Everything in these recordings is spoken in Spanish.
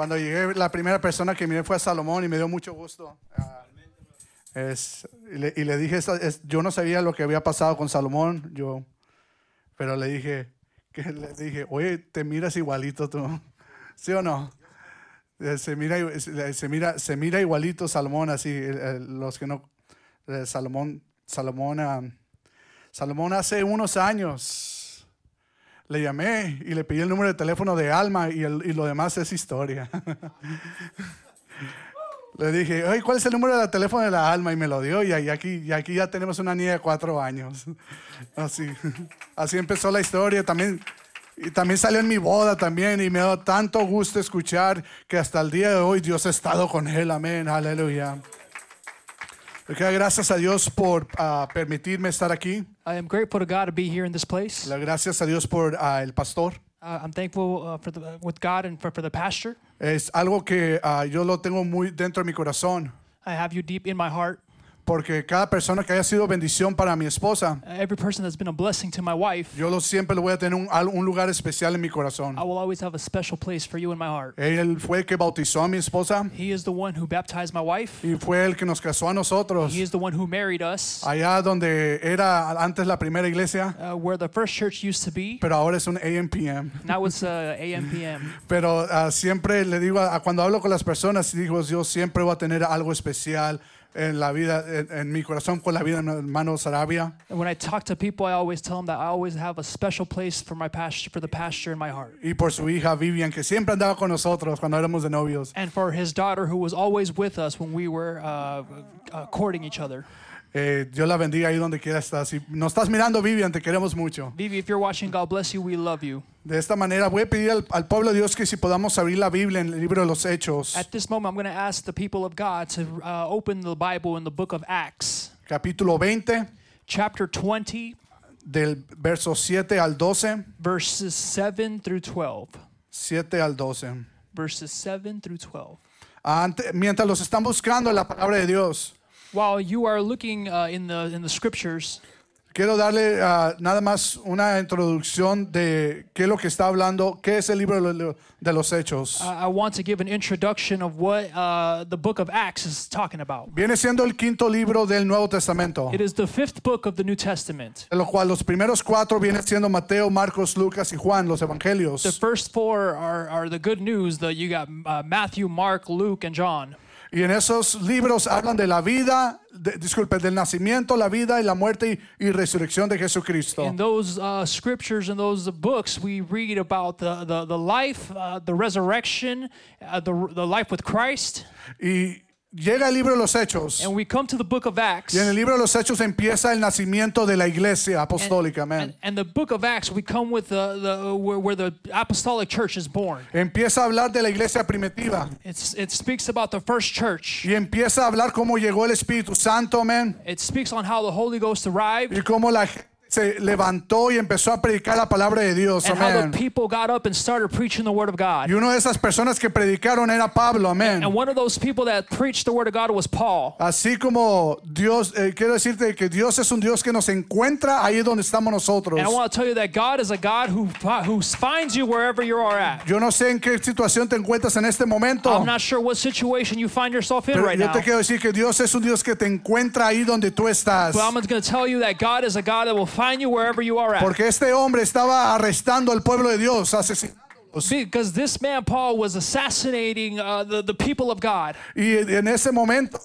Cuando llegué, la primera persona que miré fue a Salomón y me dio mucho gusto. Ah, es- y, le, y le dije, es- yo no sabía lo que había pasado con Salomón, yo, pero le dije, que le dije, oye, te miras igualito tú, ¿sí o no? Eh, Se mira, se mira, se mira igualito Salomón, así, los que no, eh, Salomón, Salomón, Salomón hace unos años le llamé y le pedí el número de teléfono de Alma y, el- y lo demás es historia. le dije, oye, ¿cuál es el número de teléfono de la Alma? Y me lo dio y, aquí, y aquí ya tenemos una niña de cuatro años. Así, así empezó la historia. También, y también salió en mi boda también y me dio tanto gusto escuchar que hasta el día de hoy Dios ha estado con él. Amén, aleluya. Dar gracias a Dios por ah, permitirme estar aquí. I am grateful to God to be here in this place. Le- Gracias a Dios por ah, el pastor. Uh, I'm thankful uh, for the, with God and for, for the pastor. Es algo que ah, yo lo tengo muy dentro de mi corazón, I have you deep in my heart. Porque cada persona que haya sido bendición para mi esposa, Uh, every person that's been a blessing to my wife, yo lo siempre lo voy a tener un, al- un lugar especial en mi corazón. I will always have a special place for you in my heart. Él fue el que bautizó a mi esposa He is the one who baptized my wife. y fue el que nos casó a nosotros. He is the one who married us, Allá donde era antes la primera iglesia, uh, where the first church used to be. pero ahora es un AMPM. Now it's uh, AMPM. Pero ah, siempre le digo, a, cuando hablo con las personas, digo, yo siempre voy a tener algo especial en la vida, en, en mi corazón con la vida de mi hermano Sarabia. And when I talk to people, I always tell them that I always have a special place for my pastor, for the pasture in my heart. y por su hija Vivian, que siempre andaba con nosotros cuando éramos de novios. And for his daughter, who was always with us when we were uh, uh, courting each other. Eh, Dios la bendiga ahí donde quiera estar. Si nos estás mirando, Vivian, te queremos mucho. Vivi, if you're watching, God bless you. We love you. De esta manera voy a pedir al, al pueblo de Dios que si podamos abrir la Biblia en el libro de los Hechos, At this moment, I'm going to ask the people of God to uh, open the Bible in the book of Acts, capítulo 20, chapter 20, del verso 7 al 12. verses 7 through 12. 7 al 12. Verses 7 through 12. Ante- mientras los están buscando en la palabra de Dios, While you are looking uh, in the in the scriptures, quiero darle ah, nada más una introducción de qué es lo que está hablando, qué es el libro de lo- de los Hechos. I I want to give an introduction of what uh, the book of Acts is talking about. Viene siendo el quinto libro del Nuevo Testamento, It is the fifth book of the New Testament. de lo cual los primeros cuatro vienen siendo Mateo, Marcos, Lucas y Juan, los The evangelios. first four are, are the good news. That you got uh, Matthew, Mark, Luke, and John. Y en esos libros hablan de la vida, de- disculpe, del nacimiento, la vida y la muerte y, y resurrección de Jesucristo. In those uh, scriptures and those books, we read about the, the, the life, uh, the resurrection, uh, the, the life with Christ. Y llega el libro de los Hechos. And we come to the book of Acts. Y en el libro de los Hechos empieza el nacimiento de la iglesia apostólica, amén. And, and the book of Acts, we come with the, the where, where the apostolic church is born. Empieza a hablar de la iglesia primitiva It's, it speaks about the first church. y empieza a hablar cómo llegó el Espíritu Santo, amén. It speaks on how the Holy Ghost arrived Y cómo la se levantó y empezó a predicar la palabra de Dios, and how the amén. people got up and started preaching the word of God. Y una de esas personas que predicaron era Pablo, amén. And one of those people that preached the word of God was Paul. Así como Dios, eh, quiero decirte que Dios es un Dios que nos encuentra ahí donde estamos nosotros. And I want to tell you that God is a God who, fi- who finds you wherever you are at. Yo no sé en qué situación te encuentras en este momento, I'm not sure what situation you find yourself in pero right yo now. te quiero decir que Dios es un Dios que te encuentra ahí donde tú estás. But I'm going to tell you that God is a God that will find you wherever you are at. Porque este hombre estaba arrestando al pueblo de Dios, asesinándolos. Because this man, Paul, was assassinating uh, the, the people of God. Y en ese momento,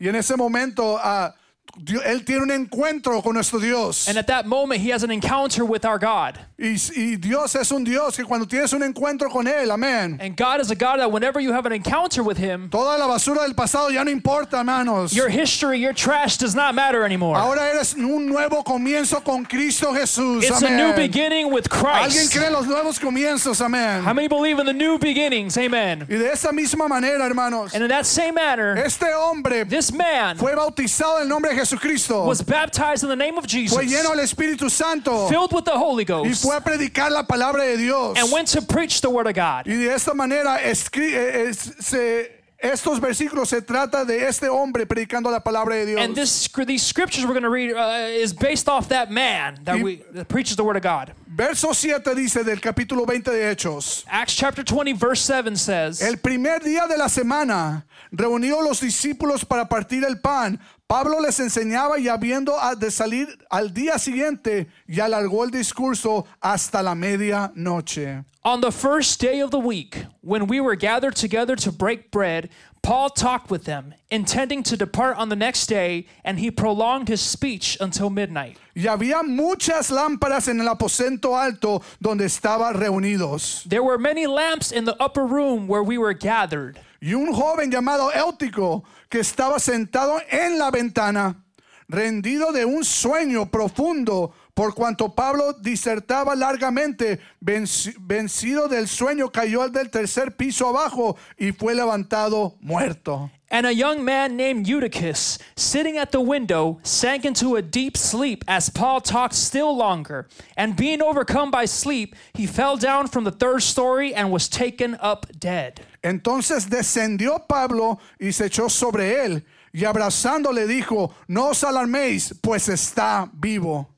y en ese momento, ah, Dios- él tiene un encuentro con nuestro Dios. And at that moment, he has an encounter with our God. Y, y Dios es un Dios que cuando tienes un encuentro con Él, amén. And God is a God that whenever you have an encounter with him, Toda la basura del pasado ya no importa, hermanos. your history, your trash does not matter anymore. Ahora eres un nuevo comienzo con Cristo Jesús. It's a amén. new beginning with Alguien Christ. cree en los nuevos comienzos, amén. How many believe in the new beginnings? Amen. Y de esa misma manera, hermanos, And in that same manner, este hombre this man fue bautizado en el nombre de Jesucristo. was baptized in the name of Jesus, Fue lleno del Espíritu Santo filled with the Holy y Ghost, fue a predicar la palabra de Dios. and went to preach the word of God. Y de esta manera eh, es- se- estos versículos se trata de este hombre predicando la palabra de Dios. And this, these scriptures we're going to read uh, is based off that man that, Y- we, that preaches the word of God. Verso 7 dice del capítulo 20 de Hechos. Acts chapter 20, verse 7 says, El primer día de la semana reunió los discípulos para partir el pan. Pablo les enseñaba y habiendo de salir al día siguiente y alargó el discurso hasta la medianoche. On the first day of the week, when we were gathered together to break bread, Paul talked with them, intending to depart on the next day, and he prolonged his speech until midnight. Y había muchas lámparas en el aposento alto donde estaban reunidos. There were many lamps in the upper room where we were gathered. Y un joven llamado Éutico que estaba sentado en la ventana, rendido de un sueño profundo, por cuanto Pablo disertaba largamente, venci- vencido del sueño, cayó del tercer piso abajo y fue levantado muerto. And a young man named Eutychus, sitting at the window, sank into a deep sleep as Paul talked still longer. And being overcome by sleep, he fell down from the third story and was taken up dead. Entonces descendió Pablo y se echó sobre él y abrazándole dijo, no os alarméis, pues está vivo.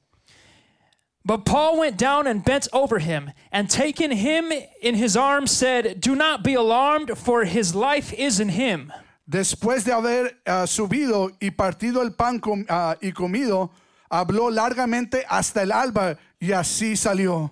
But Paul went down and bent over him, and taking him in his arms, said, Do not be alarmed, for his life is in him. Después de haber ah, subido y partido el pan com- ah, y comido, habló largamente hasta el alba y así salió.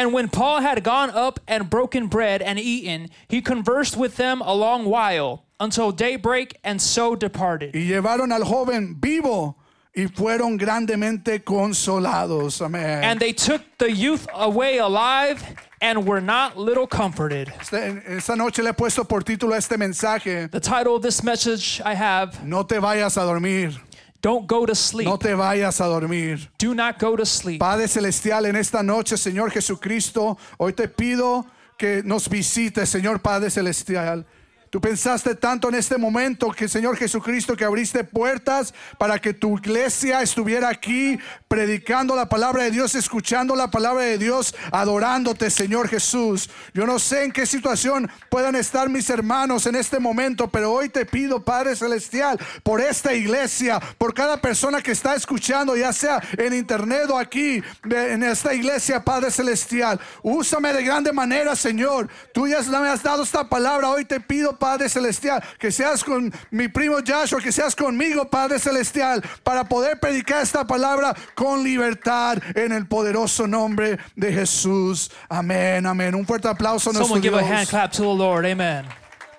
And when Paul had gone up and broken bread and eaten, he conversed with them a long while, until daybreak, and so departed. Y llevaron al joven vivo y fueron grandemente consolados. Amén. And they took the youth away alive, and were not little comforted. Esta noche le he puesto por título a este mensaje, The title of this message I have no te vayas a dormir, Don't go to sleep. no te vayas a dormir. Do not go to sleep. Padre Celestial, en esta noche, Señor Jesucristo, hoy te pido que nos visites, Señor Padre Celestial. Tú pensaste tanto en este momento que, Señor Jesucristo, que abriste puertas para que tu iglesia estuviera aquí predicando la palabra de Dios, escuchando la palabra de Dios, adorándote, Señor Jesús. Yo no sé en qué situación puedan estar mis hermanos en este momento, pero hoy te pido, Padre Celestial, por esta iglesia, por cada persona que está escuchando, ya sea en internet o aquí, en esta iglesia, Padre Celestial. Úsame de grande manera, Señor. Tú ya me has dado esta palabra. Hoy te pido, Padre Celestial, que seas con mi primo Joshua, que seas conmigo, Padre Celestial, para poder predicar esta palabra con libertad en el poderoso nombre de Jesús. Amén, amén. Un fuerte aplauso a nuestro Someone give a Dios. hand clap to the Lord. Amen.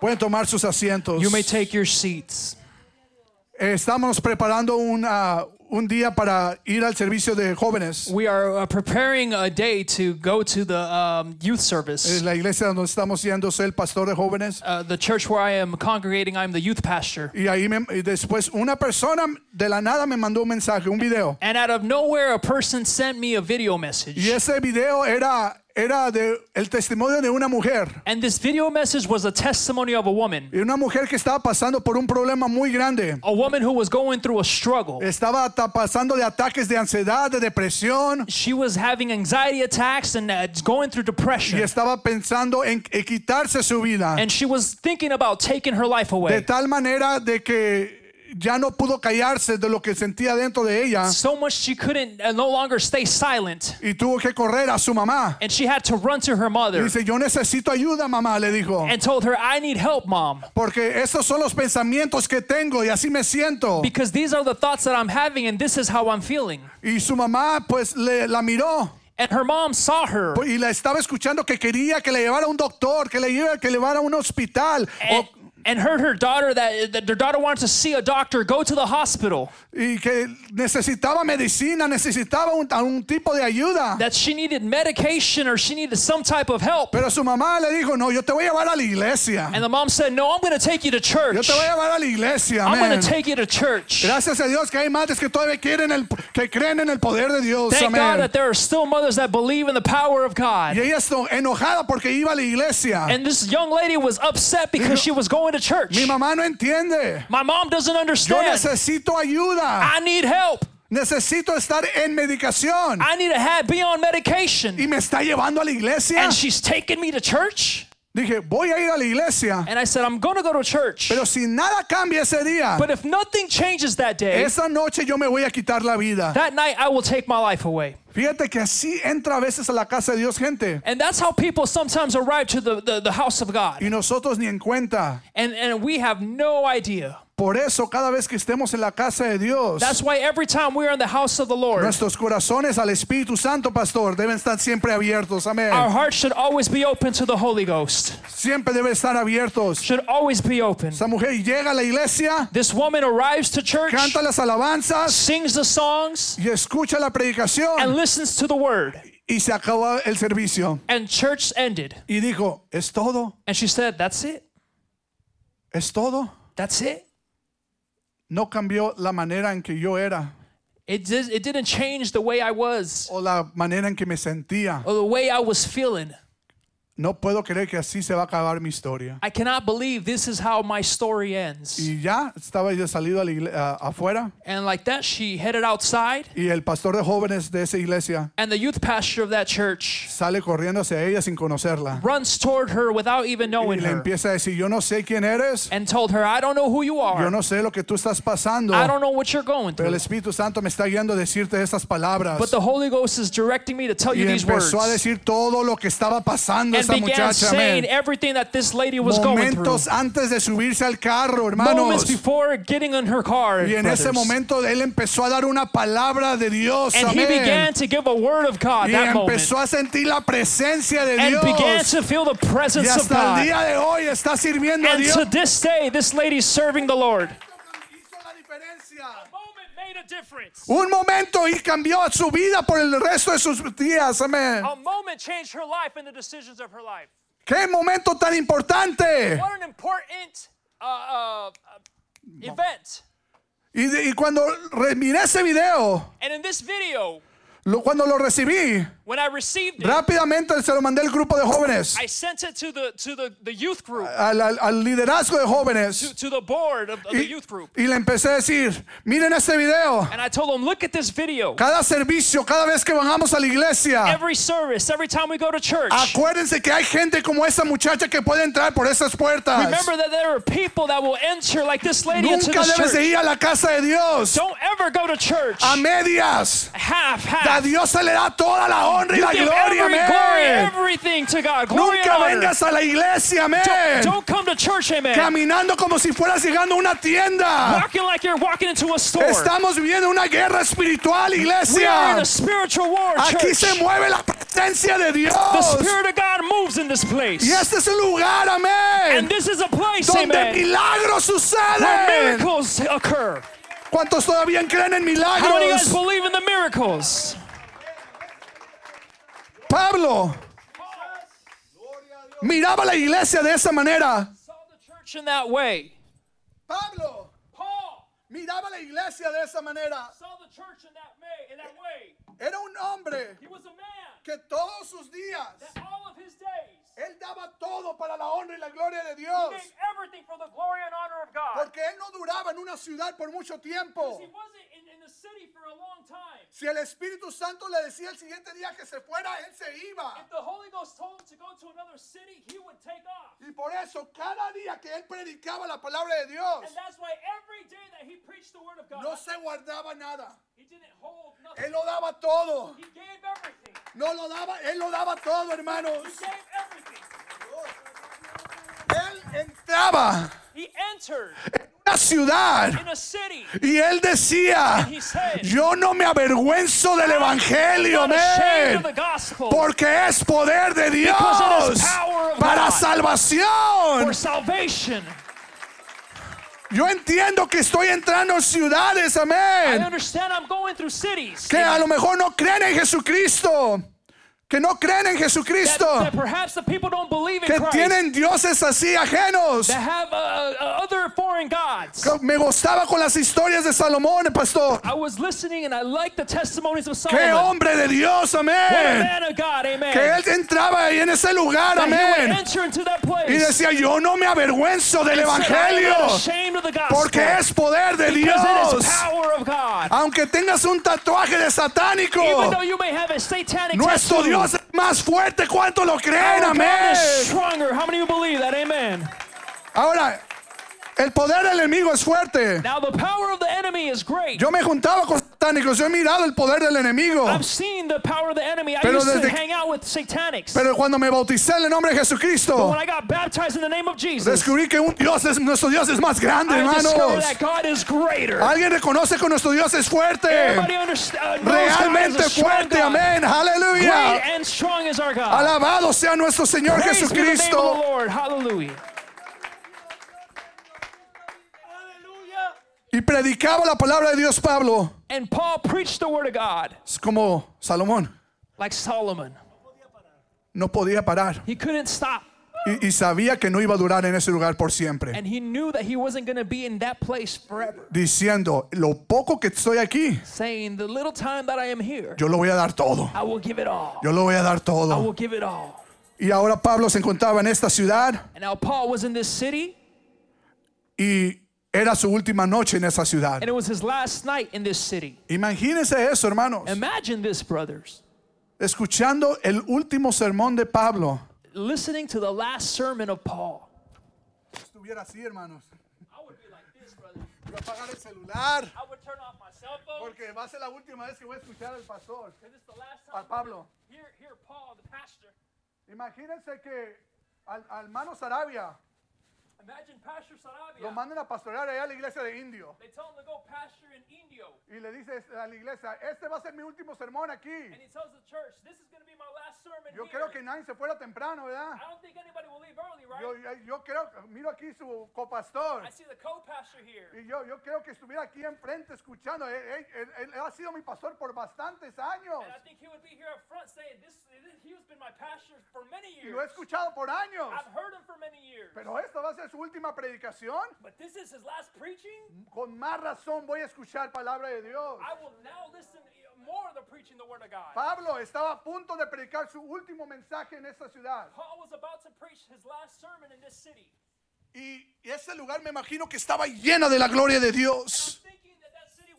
Pueden tomar sus asientos. You may take your seats. Estamos preparando un, ah, un día para ir al servicio de jóvenes. We are uh, preparing a day to go to the um, youth Es service. la iglesia donde estamos yendo, soy el pastor de jóvenes. Uh, the church where I am congregating, I'm the youth pastor. Y ahí me- y después una persona de la nada me mandó un mensaje, un video. And out of nowhere, a person sent me a video message. Y ese video era, era de el testimonio de una mujer. And this video message was a testimony of a woman, Y una mujer que estaba pasando por un problema muy grande. a woman who was going through a struggle. Estaba ta- pasando de ataques de ansiedad, de depresión. She was having anxiety attacks and uh, going through Y depression. estaba pensando en, en quitarse su vida. And she was thinking about taking her life De away. tal manera de que ya no pudo callarse de lo que sentía dentro de ella. So much she couldn't uh, no longer stay silent. Y tuvo que correr a su mamá. And she had to run to her Y mother dice, yo necesito ayuda, mamá, le dijo. and told her, I need help, mom. Porque estos son los pensamientos que tengo y así me siento. Because these are the thoughts that I'm having and this is how I'm feeling. Y su mamá pues le, la miró And her mom saw her y la estaba escuchando que quería que le llevara a un doctor, que le llevara, que le llevara a un hospital. and, O- and heard her daughter that, that their daughter wanted to see a doctor, go to the hospital, y que necesitaba medicina, necesitaba un, un tipo de ayuda. that she needed medication or she needed some type of help. Pero su mamá le dijo, no, yo te voy a llevar a la iglesia. And the mom said, No, I'm going to take you to Yo church. te voy a llevar a la iglesia. I'm going to take you to church. Gracias a Dios que hay madres que todavía quieren el, que creen en el poder de Dios. Thank God that there are still mothers that believe in the power of Y God. ella está enojada porque iba a la iglesia. And this young lady was upset because she was going to church. Mi mamá no entiende. My mom doesn't Yo understand. necesito ayuda. I need help. Necesito estar en medicación. I need to have be on medication. Y me está llevando a la iglesia. And she's taking me to church. Dije, voy a ir a la iglesia, And I said, I'm going to go to church. pero si nada cambia ese día, But if nothing changes that day, esa noche yo me voy a quitar la vida. that night I will take my life away. Fíjate que así entra a veces a la casa de Dios gente. And that's how people sometimes arrive to the, the, the house of God. Y nosotros ni en cuenta. And, and we have no idea. Por eso cada vez que estemos en la casa de Dios, That's why every time we're in the house of the Lord, nuestros corazones al Espíritu Santo, pastor, deben estar siempre abiertos. Amén. our hearts should always be open to the Holy Ghost. Siempre deben estar abiertos. Should always be open. Esa mujer llega a la iglesia, This woman arrives to church, canta las alabanzas sings the songs, y escucha la and predicación listens to the word. y se acaba el servicio. And church ended. Y dijo, ¿es todo? And she said, That's it. ¿Es todo? That's it. No cambió la manera en que yo era It, did, it didn't change the way I was o la manera en que me sentía. or the way I was feeling. No puedo creer que así se va a acabar mi historia. I cannot believe this is how my story ends. Y ya estaba yo salido a la igle- a- afuera And like that, she headed outside, y el pastor de jóvenes de esa iglesia and the youth pastor of that church sale corriendo hacia ella sin conocerla. runs toward her without even Y knowing le her empieza a decir, yo no sé quién eres, and told her, I don't know who you yo are. no sé lo que tú estás pasando, I don't know what you're going pero el through. Espíritu Santo me está guiando a decirte estas palabras. But the Holy Ghost is directing me to tell Y you these words. empezó a decir todo lo que estaba pasando And esa began muchacha. everything that this lady was going. Momentos antes de subirse al carro, Moments hermanos. before getting in her car. Y en ese brothers. momento él empezó a dar una palabra de Dios. And he began to give a word of God Y that moment. empezó a sentir la presencia de And began Dios. to feel the Y presence of hasta el God. día de hoy está sirviendo a And Dios. to this day, this lady's serving the Lord. Un momento y cambió su vida por el resto de sus días. Amén. A moment changed her life and the decisions of her life. Qué momento tan importante. What an important uh, uh, event. Y, de- y cuando miré ese video, And in this video, lo- cuando lo recibí, when I received it, rápidamente se lo mandé al grupo de jóvenes, I sent it to the to the, the youth group, al, al- al liderazgo de jóvenes. to, to the board of, of the Y, youth group. y le empecé a decir, miren este video. And I told them, look at this video. Cada servicio, cada vez que vamos a la iglesia, Every service, every time we go to church, acuérdense que hay gente como esa muchacha que puede entrar por esas puertas. remember that there are people that will enter like this lady into Nunca this debes de church. ir a la casa de Dios Don't ever go to church a medias. half, A. Dios se le da toda la honra y la gloria, amén. Nunca vengas a la iglesia, amén. Don't come to church, amen. Caminando como si fueras llegando a una tienda. Walking like you're walking into a store. Estamos viviendo una guerra espiritual, iglesia. Aquí se mueve la presencia de The Dios. Spirit of God moves in this place. Y este es el lugar, amén. And this is a place, Donde milagros suceden. ¿Cuántos todavía creen en milagros? Pablo miraba la iglesia de esa manera. Pablo miraba la iglesia de esa manera. Era un hombre que todos sus días él daba todo para la honra y la gloria de Dios. Porque él no duraba en una ciudad por mucho tiempo. City for a long time. Si el Espíritu Santo le decía el siguiente día que se fuera, él se iba. If the Holy Ghost told him to go to another city, he would take off. Y por eso cada día que él predicaba la palabra de Dios, And that's why every day that he preached the word of God, no se guardaba nada. he didn't hold nothing. Él lo daba todo. He gave everything. No lo daba, él lo daba todo, hermanos. He gave everything. Él entraba He entered en una ciudad y él decía, yo no me avergüenzo del evangelio, Porque es poder de Dios para salvación. Yo entiendo que estoy entrando en ciudades, I amén. understand I'm going through cities Que a lo mejor no creen en Jesucristo. Que no creen en Jesucristo. that Que Christ, tienen dioses así ajenos. have uh, uh, other gods. Me gustaba con las historias de Salomón, pastor. I was listening and I liked the testimonies of Qué hombre de Dios, amén. Que él entraba ahí en ese lugar, amén. Y decía, yo no me avergüenzo del evangelio. Porque es poder de Dios. Aunque tengas un tatuaje de satánico, nuestro Dios más fuerte. ¿Cuánto lo creen? Our Amén. stronger. How many of you believe that? Amen. Ahora, el poder del enemigo es fuerte. Now the power of the enemy is great. Yo me juntaba con satánicos, yo he mirado el poder del enemigo. I've seen the power of the enemy. I Pero used to desde- hang out with satanics. Pero cuando me bauticé en el nombre de but Jesucristo, when I got baptized in the name of Jesus, descubrí que un Dios es, nuestro Dios es más grande, I hermanos. that God is greater. Alguien reconoce que nuestro Dios es fuerte. Understands. Realmente fuerte, amén, aleluya. Alabado sea nuestro Señor Praise Jesucristo. Y predicaba la palabra de Dios Pablo, And Paul preached the word of God es como Salomón, like Solomon. no podía parar. He couldn't stop. Y, y sabía que no iba a durar en ese lugar por siempre. And he knew that he wasn't going to be in that place forever. Diciendo, lo poco que estoy aquí, Saying, The little time that I am here, yo lo voy a dar todo. I will give it all. Yo lo voy a dar I todo. will give it all. Y ahora Pablo se encontraba en esta ciudad And now Paul was in this city, y era su última noche en esa ciudad. and it was his last night in this city. Imagínense eso, hermanos. Imagine this, brothers. Escuchando el último sermón de Pablo. Listening to the last sermon of Paul. Estuviera así, hermanos. I would be like this, brother. Voy a apagar el celular I would turn off my cell phone. porque va a ser la última vez que voy a escuchar al pastor, a. Pablo. Here, here, Paul, the pastor. Imagínense que al, al hermano Sarabia. Lo mandan a pastorear allá a la iglesia de Indio They tell him to go pastor in Indio. y le dice a la iglesia, este va a ser mi último sermón aquí. And he tells the church, this is going to be my last sermon Yo here. creo que nadie se fuera temprano, ¿verdad? I don't think anybody will leave early, right? Yo, yo creo, miro aquí su copastor I see the co-pastor here. y yo, yo creo que estuviera aquí enfrente escuchando. Él, él- él- él ha sido mi pastor por bastantes años And I think he would be here up front saying, this, this he's been my pastor for many y lo he years. escuchado por años. I've heard him for many years. Pero esta va a ser su última predicación. But this is his last preaching? Con más razón voy a escuchar palabra de Dios. I will now listen more to preaching the word of God. Pablo estaba a punto de predicar su último mensaje en esta ciudad. Paul was about to preach his last sermon in this city. Y ese lugar me imagino que estaba llena de la gloria de Dios.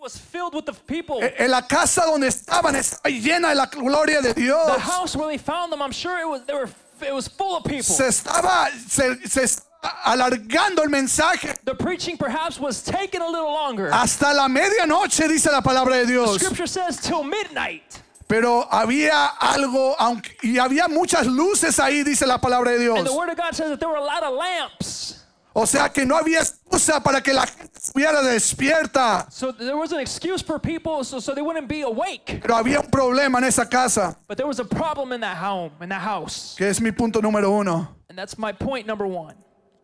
Was filled with the people. E- En la casa donde estaban estaba llena de la gloria de Dios. The house where they found them, I'm sure it was they were it was full of people. Se estaba se, se alargando el mensaje The preaching perhaps was taking a little longer. hasta la medianoche, dice la palabra de Dios. Scripture says till midnight. Pero había algo, aunque, y había muchas luces ahí, dice la palabra de And the Dios. word of God says that there were a lot of lamps. O sea que no había excusa para que la gente estuviera despierta. So there was an excuse for people so, so they wouldn't be awake. Pero había un problema en esa casa, But there was a problem in that home, in that house. que es mi punto número uno, And that's my point number one.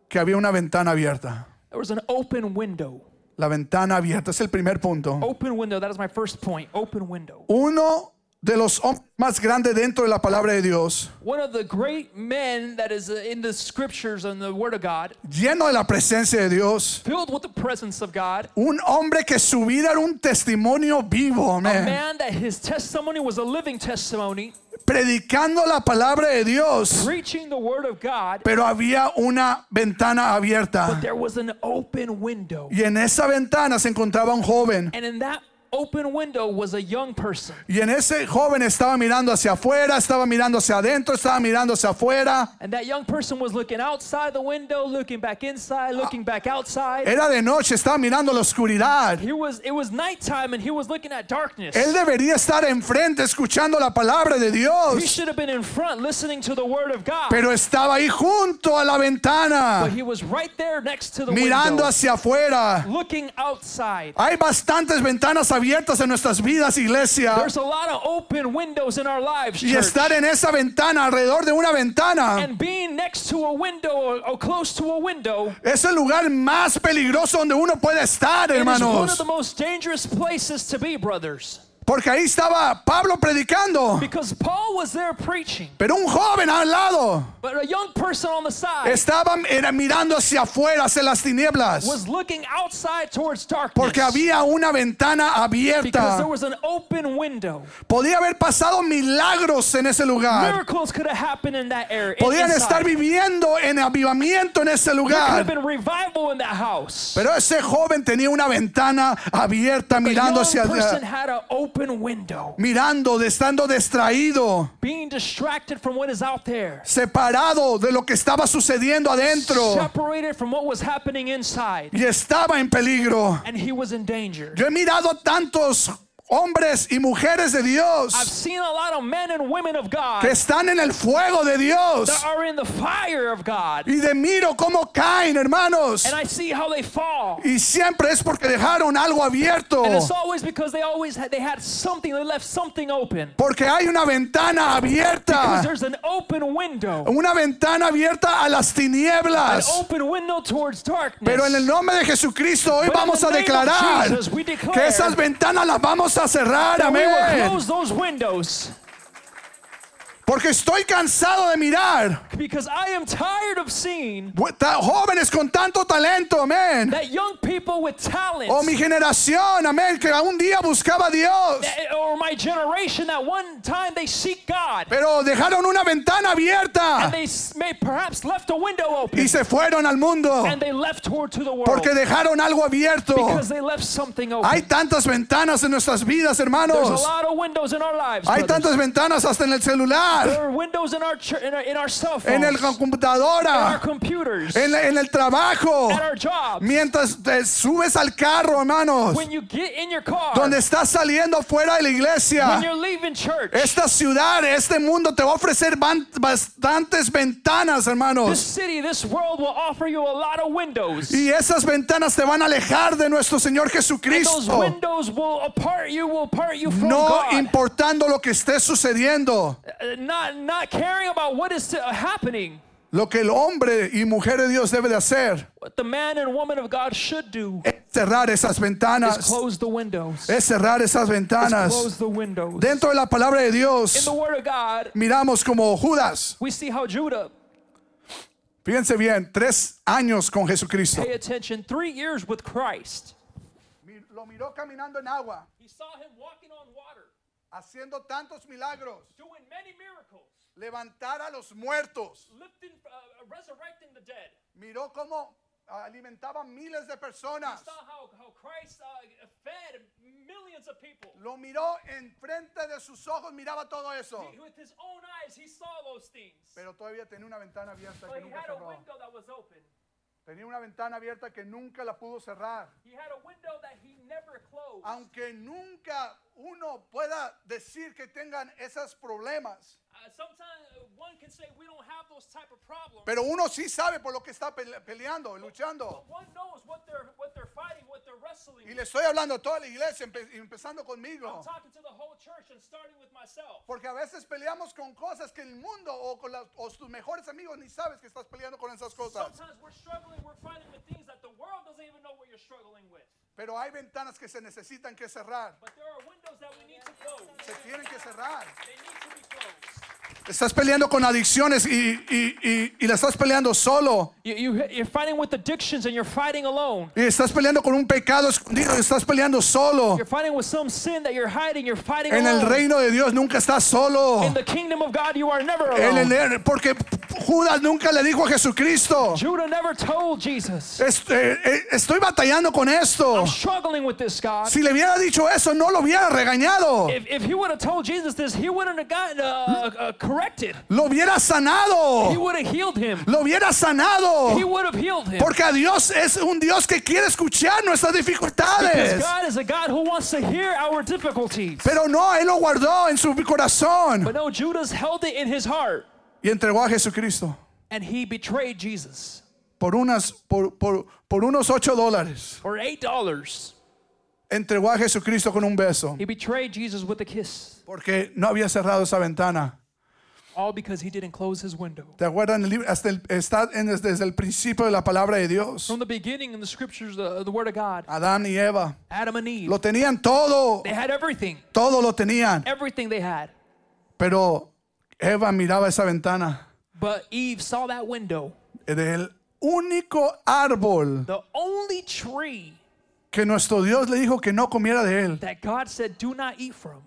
que había una ventana abierta. There was an open window. La ventana abierta es el primer punto. Open window, that is my first point. Open window. Uno de los hombres más grandes dentro de la palabra de Dios, One of the great men that is uh, in the scriptures and the word of God, lleno de la presencia de Dios. filled with the presence of God, Un hombre que su vida era un testimonio vivo, a man that his testimony was a living testimony, predicando la palabra de Dios. preaching the word of God, Pero había una ventana abierta. there was an open window. Y en esa ventana se encontraba un joven. And in that open window was a young person. Y en ese joven estaba mirando hacia afuera, estaba mirando hacia adentro, estaba mirando hacia afuera. And that young person was looking outside the window, looking back inside, looking back outside. Era de noche, estaba mirando la oscuridad. He was it was nighttime and he was looking at darkness. Él debería estar enfrente escuchando la palabra de He Dios. should have been in front listening to the word of God. Pero estaba ahí junto a la But ventana, he was right there next to the mirando window, hacia afuera. looking outside. Hay bastantes ventanas abiertas en nuestras vidas, iglesia. There's a lot of open windows in our lives, Y estar en esa ventana, alrededor de una ventana, And being next to a window or, or close to a window es el lugar más peligroso donde uno puede estar, it is one of hermanos. the most dangerous places to be, brothers. Porque ahí estaba Pablo predicando, Because Paul was there preaching, pero un joven al lado but a young person on the side estaba era mirando hacia afuera, hacia las tinieblas, was looking outside towards darkness. porque había una ventana because there abierta. was an open window. Podía haber pasado milagros en ese lugar. Miracles could have happened in that area. Podían inside. estar viviendo en avivamiento en ese There could lugar. have been revival in that house. Pero ese joven tenía una ventana abierta mirando hacia an open window, mirando, estando distraído, being distracted from what is out there, separado de lo que estaba sucediendo adentro. Separated from what was happening inside, y estaba en peligro. and he was in danger. Yo he mirado tantos hombres y mujeres de I've Dios seen a lot of men and women of God que están en el fuego de Dios that are in the fire of God, y de miro cómo caen, hermanos. and I see how they fall. Y siempre es porque dejaron algo abierto. And it's always because they always had, they had something, they left something open. Porque hay una ventana Because abierta. there's an open window, Una ventana abierta a las an tinieblas. open window towards darkness. Pero en el nombre de Jesucristo hoy But vamos a declarar Jesus, que esas ventanas las vamos a cerrar. we will Amén. Porque estoy cansado de mirar because I am tired of seeing jóvenes con tanto talento. Amén. that young people with talent O mi generación. Amén. Que un día buscaba a Dios. or my generation that one time they seek God Pero dejaron una ventana abierta. and they s- may perhaps left a window open Y se fueron al mundo. and they left toward to the world Porque dejaron algo abierto. because they left something open. Hay tantas ventanas en nuestras vidas, There's a hermanos. lot of windows in our lives. Hay brothers. tantas ventanas hasta en el celular, There are windows in our, in our in our cell phones, en our computadora, en, en el trabajo. jobs. Mientras te subes al carro, hermanos, When you get in your car, donde estás saliendo fuera de la iglesia. church, Esta ciudad, este mundo te va a ofrecer bastantes ventanas, this hermanos. city, this world will offer you a lot of windows. Y esas ventanas te van a alejar de nuestro Señor Jesucristo. windows will apart you, will part you from No God. importando lo que esté sucediendo. Uh, not not caring about what is uh, happening. Lo que el hombre y mujer de Dios debe de hacer What the man and woman of God should do es cerrar esas is ventanas. close the windows. Es cerrar esas ventanas. close the windows. Dentro de la palabra de In Dios, the Word of God, miramos como Judas. we see how Judah, Fíjense bien, tres años con Jesucristo. pay attention, three years with Christ. Lo miró caminando en agua, He saw him walking on water, haciendo tantos milagros, doing many miracles, levantar a los muertos. lifting, uh, resurrecting the dead. Miró cómo alimentaba miles de personas. Saw how, how Christ uh, fed millions of people. Lo miró enfrente de sus ojos, miraba todo eso. He- with his own eyes, he saw those things. Pero todavía tenía una ventana abierta que But he nunca had a cerró. Tenía una ventana abierta que nunca la pudo cerrar. He had a window that he never closed. Aunque nunca uno pueda decir que tengan esos problemas. Uh, sometimes uh, one can say we don't have those type of problems. Pero uno sí sabe por lo que está pele- peleando, luchando. but one knows what they're what they're fighting, what they're wrestling. Y le estoy hablando a toda la iglesia, empe- empezando conmigo. Porque a veces peleamos con cosas que el mundo o con las- o tus mejores amigos ni sabes que estás peleando con esas cosas. Sometimes we're struggling, we're fighting with things that the world doesn't even know what you're struggling with. Pero hay ventanas que se necesitan que cerrar. But there are windows that we need to close. Se tienen que cerrar. Estás peleando con adicciones y, y, y, y la estás peleando solo. You, you, you're fighting with addictions and you're fighting alone. Y estás peleando con un pecado escondido y estás peleando solo. You're fighting with some sin that you're hiding. You're fighting En el alone. reino de Dios nunca estás solo. In the kingdom of God, you are never En alone. el- porque Judas nunca le dijo a Jesucristo, Judah never told Jesus, "Est- eh, estoy batallando con esto. I'm struggling with this, God. Si le hubiera dicho eso, no lo hubiera regañado. If, if he would have told Jesus this, he wouldn't have gotten uh, corrected. Lo hubiera He sanado. would have healed him. Lo hubiera sanado. He would have healed him. Porque Dios es un Dios que quiere escuchar nuestras Because dificultades. God is a God who wants to hear our difficulties. Pero no, Él lo guardó en su corazón But no, Judas held it in his heart. y entregó a Jesucristo And he betrayed Jesus por, unas, por, por, por unos ocho dólares. for $8. Entregó a Jesucristo con un beso He betrayed Jesus with a kiss. porque no había cerrado esa ventana. All because he didn't close his window. El libro, hasta el- está en- desde el principio de la palabra de Dios. From the beginning in the scriptures, the, the word of God, Adán y Eva Adam and Eve, lo tenían todo, they had everything. todo lo tenían. Everything they had. Pero Eva miraba esa ventana But Eve saw that window. del único árbol The only tree que nuestro Dios le dijo que no comiera de él. that God said, do not eat from,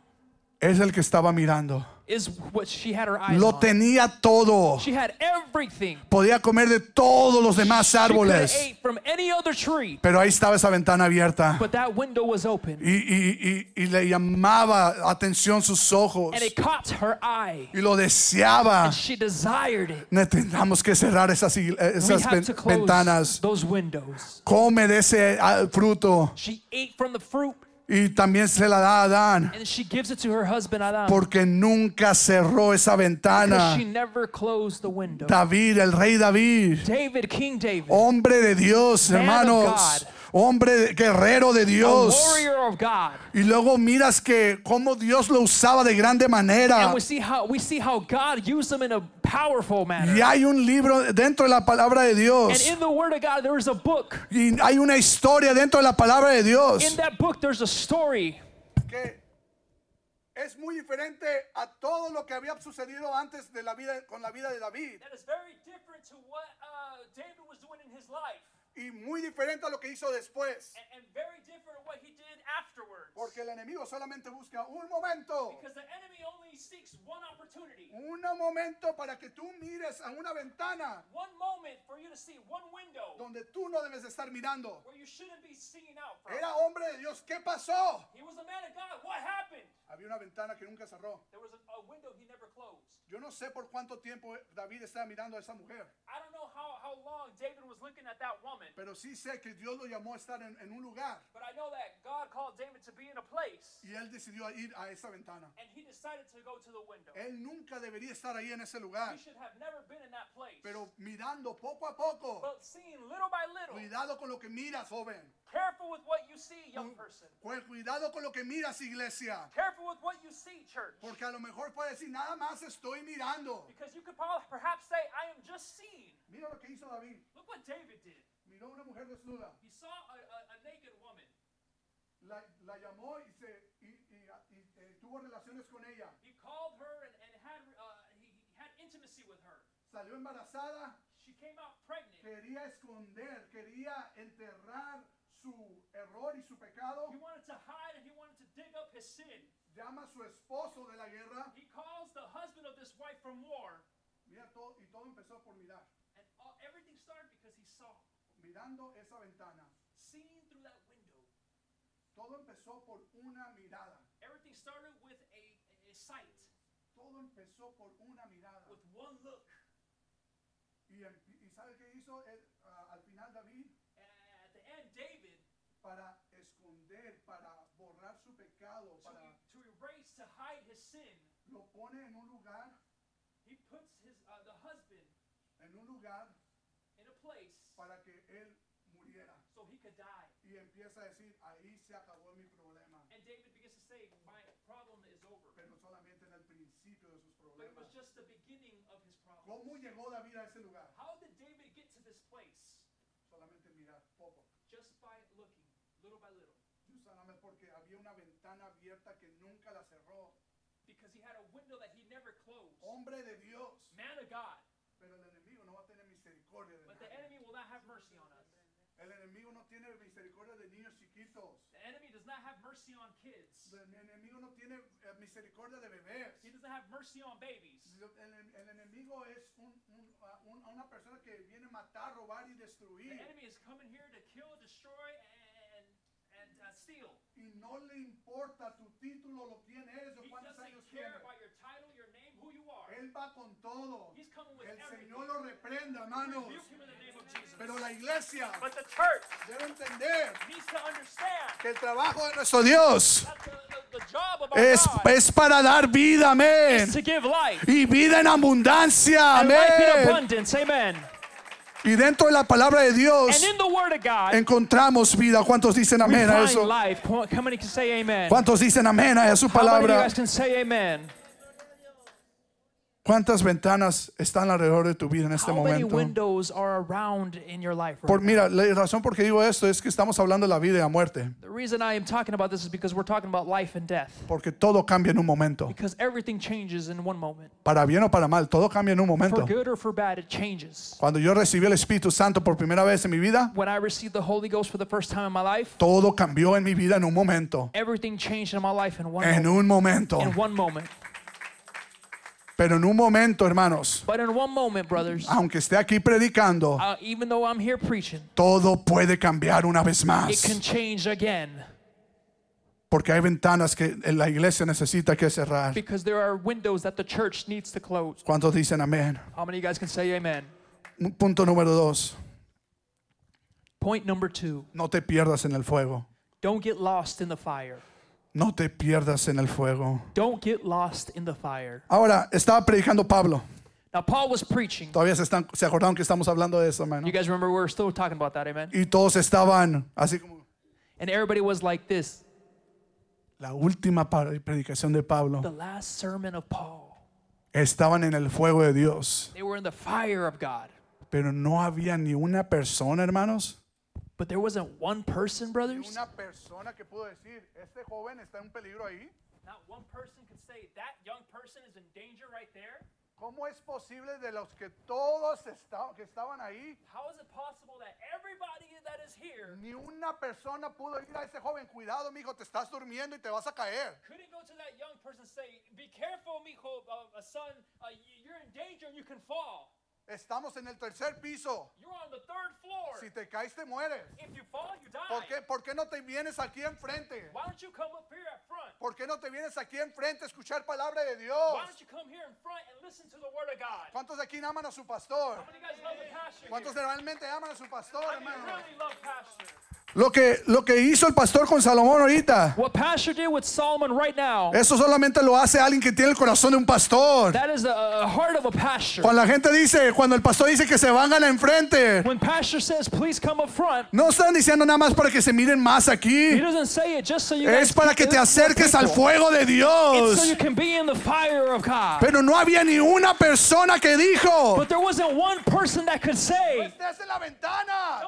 Es el que estaba mirando. Is what she had her eyes Lo tenía todo. She had everything. Podía comer de todos los demás She árboles. ate from any other tree, Pero ahí estaba esa ventana abierta. but that window was open, Y, y- y- y le llamaba atención sus ojos. and it caught her eye, Y lo deseaba. and she desired it. Necesitamos que cerrar esas, We esas ven- to close ventanas. those windows. Come de ese ah, fruto. She ate from the fruit, Y también se la da a Adán. and she gives it to her husband Adam Porque nunca cerró esa ventana. she never closed the window. David, el rey David. David, King David, Hombre de Dios, Man hermanos. Hombre guerrero de Dios. Y luego miras que cómo Dios lo usaba de grande manera. And in powerful manner. Y hay un libro dentro de la palabra de And Dios. in the Word of God, there is a book. Y hay una historia dentro de la palabra de In Dios. that book, there's a story Que es muy diferente a todo lo que había sucedido antes de la vida con la vida de David. that is very different to what uh, David was doing in his life, Y muy diferente a lo que hizo después. and, and very different what he did afterwards. Porque el enemigo solamente busca un momento. Because the enemy only seeks one opportunity, Un momento para que tú mires a una ventana one moment for you to see, one window donde tú no debes de estar mirando. where you shouldn't be seeing out from. Era hombre de Dios. ¿Qué pasó? He was a man of God. What happened? Había una ventana que nunca cerró. There was a, a window he never closed. Yo no sé por cuánto tiempo David estaba mirando a esa mujer, I don't know how, how long David was looking at that woman, pero sí sé que Dios lo llamó a estar en, en un lugar but I know that God called David to be in a place, y él decidió ir a esa ventana. and he decided to go to the window. Él nunca debería estar ahí en ese lugar, He should have never been in that place. pero mirando poco a poco. But seeing little by little, Cuidado con lo que miras, joven. careful with what you see, young person. Cu- Cuidado con lo que miras, iglesia. Careful with what you see, church. Porque a lo mejor puede decir, nada más estoy mirando. Because you could perhaps say, I am just seeing. Mira lo que hizo David. Look what David did. Miró una mujer desnuda. He saw a, a, a naked woman. La, la llamó y, se, y, y- y, eh, tuvo relaciones con ella. He called her and, and had, uh, he, he had intimacy with her. Salió embarazada. She came out pregnant. Quería esconder, quería enterrar su error y su pecado. He wanted to hide and he wanted to dig up his sin. Llama a su esposo de la guerra. He calls the husband of this wife from war, Mira todo, y todo empezó por mirar. and all, everything started because he saw, Mirando esa ventana. seeing through that window. Todo empezó por una mirada. Everything started with a, a sight, Todo empezó por una mirada. with one look. Y, y ¿sabe qué hizo Él, ah, al final David? And at the end, David, Para to hide his sin, lo pone en un lugar, he puts his uh, the husband en un lugar in a place para que él muriera. so he could die. Y empieza a decir, ahí se acabó mi problema. And David begins to say, "My problem is over." Pero solamente en el principio de sus But it was just the beginning of his problem. ¿Cómo llegó David a ese lugar? Porque había una ventana abierta que nunca la cerró. because he had a window that he never closed. Hombre de Dios. Man of God, Pero el enemigo no va a tener misericordia de but the nadie. enemy will not have mercy on us. El enemigo no tiene misericordia de niños chiquitos. The enemy does not have mercy on kids. El enemigo no tiene eh, misericordia de bebés. He doesn't have mercy on babies. El, el enemigo es un- un- a- un- una persona que viene a matar, robar y The destruir. enemy is coming here to kill, destroy, and and uh, steal. Y no le importa tu título, lo quién eres o cuántos años tienes. Él va con todo. He's coming with El everything. Señor lo reprenda, hermanos. Pero la iglesia But the church debe entender needs to understand que el trabajo de nuestro Dios that the, the, the job of our es, es para dar vida, amén. is to give life. Y vida en abundancia, And life in amén. Y dentro de la palabra de Dios God, encontramos vida. ¿Cuántos dicen amén a eso? ¿Cuántos dicen amén a su palabra? ¿Cuántas ventanas están alrededor de tu vida en este How many momento? windows are around in your life right Por, mira, la razón por qué digo esto es que estamos hablando de la vida y la muerte. The reason I am talking about this is because we're talking about life and death. Porque todo cambia en un momento. Because everything changes in one moment. Para bien o para mal, todo cambia en un For momento. good or for bad, it changes. Cuando yo recibí el Espíritu Santo por primera vez en mi vida, When I received the Holy Ghost for the first time in my life, todo cambió en mi vida en un momento. everything changed in my life in one En moment. un momento. In one moment. Pero en un momento, hermanos, But in one moment, brothers, aunque esté aquí predicando, uh, even though I'm here preaching, todo puede cambiar una vez it más. can change again Porque hay ventanas que la iglesia necesita que cerrar. because there are windows that the church needs to close. ¿Cuántos dicen amén? How many of you guys can say amen? Punto número dos. Point number two No te pierdas en el fuego. don't get lost in the fire. No te pierdas en el fuego. Don't get lost in the fire. Ahora, estaba predicando Pablo. Now, Paul was preaching. Todavía se, están, se acordaron que estamos hablando de eso, hermano. You guys remember we're still talking about that, amen? Y todos estaban así como And everybody was like this la última predicación de the Pablo. last sermon of Paul. Estaban en el fuego de Dios. They were in the fire of God. Pero no había ni una persona, hermanos. But there wasn't one person, brothers. Una persona que pudo decir, este joven está en peligro ahí. Not one person could say that young person is in danger right there. ¿Cómo es posible de los que todos esta- que estaban ahí? How is it possible that everybody that is here Ni una persona pudo ir a ese joven, cuidado, mijo, te estás durmiendo y te vas a caer. couldn't go to that young person and say, Be careful, mijo, uh, uh, son, uh, you're in danger and you can fall. Estamos en el tercer piso. You're on the third floor. Si te caes, te mueres. If you fall, you die. ¿Por qué, ¿Por qué no te vienes aquí enfrente? Why don't you come up here at front? ¿Por qué no te vienes aquí enfrente a escuchar palabra de Why Dios? don't you come here in front and listen to the word of God? ¿Cuántos de aquí aman a su pastor? How many guys love the pastor? ¿Cuántos here? realmente aman a su pastor, How many hermano? really love pastor? Lo que, lo que hizo el pastor con Salomón ahorita, What pastor did with Solomon right now, eso solamente lo hace alguien que tiene el corazón de un pastor. that is the uh, heart of a pastor. Cuando la gente dice, cuando el pastor dice que se vengan enfrente, When pastor says, please come up front, no están diciendo nada más para que se miren más he aquí. doesn't say it just so you guys Es para que can te acerques al fuego de It's so Dios. you can be in the fire of God. Pero no había ni una persona que dijo, But there wasn't one person that could say, estés en la ventana,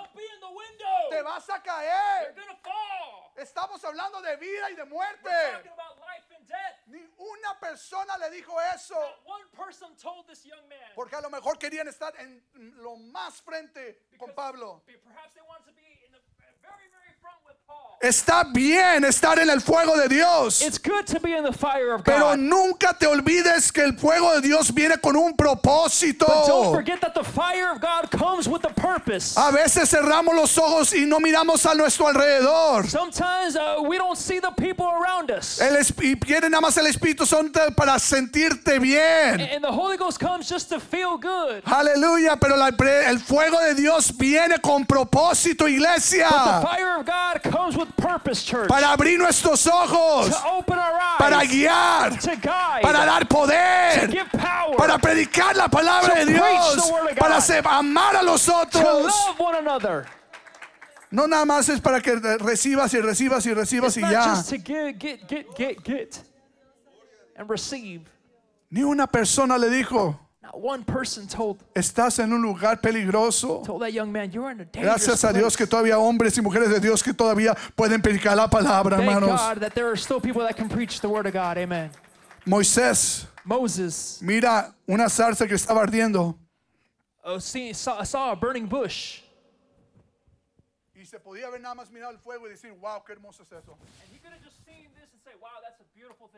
window. vas a You're caer. gonna fall. Estamos hablando de vida y de muerte. talking about life and death. Ni una persona le dijo eso. Not one person told this young man. Porque a lo mejor querían estar en lo más frente con because Pablo. Perhaps they wanted to be in the very, very front with Paul. Está bien estar en el fuego de Dios. It's good to be in the fire of Pero God. nunca te olvides que el fuego de Dios viene con un propósito. But don't forget that the fire of God comes with a purpose. A veces cerramos los ojos y no miramos a nuestro alrededor. Sometimes uh, we don't see the people around us. El y viene nada más el Espíritu Santo para sentirte bien. And the Holy Ghost comes just to feel good. Aleluya, pero la el fuego de Dios viene con propósito, The iglesia. fire of God comes with purpose, church. Para abrir nuestros ojos, To open our eyes. para guiar, To guide. para dar To poder, give power. para predicar la palabra To de Dios, the word of para amar a los to otros. love one another. No nada más es para que recibas y recibas y recibas It's y not ya. just to get, get, get, get, get, and receive. Ni una persona le dijo, Not one person told estás en un lugar peligroso. told that young man, "You're in a dangerous Gracias a Dios que place." todavía hombres y mujeres de Dios que todavía pueden predicar la palabra, hermanos. God that there are still people that can preach the word of God. Amen. Moisés, Moses mira una zarza que estaba ardiendo. see, saw, saw a burning bush, Y se podía ver nada más mirar el fuego y decir, wow, qué hermoso es eso. and he could have just seen this and say, "Wow,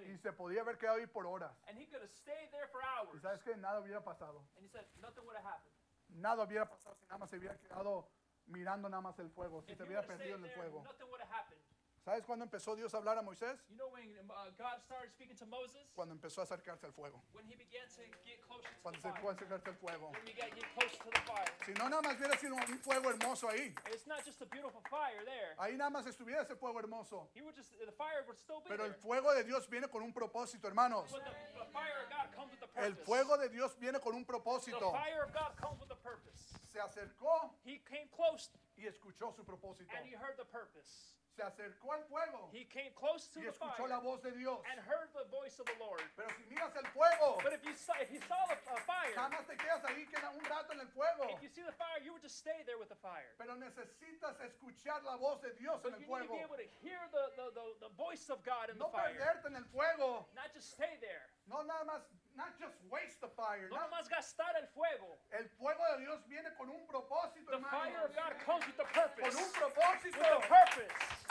Y thing." se podía haber quedado ahí por horas. And he could have stayed there for Y hours, sabes que nada hubiera pasado. and he said nothing would have happened. Nada hubiera pasado si nada más se hubiera quedado mirando nada más el fuego. Si If se hubiera perdido en el fuego. nothing would have happened. ¿Sabes cuándo empezó Dios a hablar a Moisés? You know when uh, God started speaking to Moses, Cuando empezó a acercarse al fuego. when he began to get closer to the Cuando se fire, fue a acercarse al fuego. when he got get closer to the fire. Si no, nada más hubiera sido un fuego hermoso ahí. It's not just a beautiful fire there. Ahí nada más estuviera ese fuego hermoso. He would just the fire would still be Pero el fuego de Dios viene con un propósito, hermanos. But the, the fire of God comes with a purpose. El fuego de Dios viene con un the propósito. fire of God comes with a purpose. Se acercó He came close y escuchó su propósito. and he heard the purpose. Se acercó al fuego He came close to y the escuchó fire la voz de Dios. and heard the voice of the Lord. Pero si miras el fuego, But if you saw if you saw the uh, fire, más te quedas ahí queda un rato en el fuego. if you see the fire, you would just stay there with the fire. Pero necesitas escuchar la voz de Dios en But el you need to fuego. be able to hear the, the, the, the voice of God in the No fire. perderte en el fuego. Not just stay there. No nada más, not just waste the fire. No no. nomás gastar el fuego. El fuego de Dios viene con un propósito, The fire of God comes with a Con purpose. un With propósito. a purpose.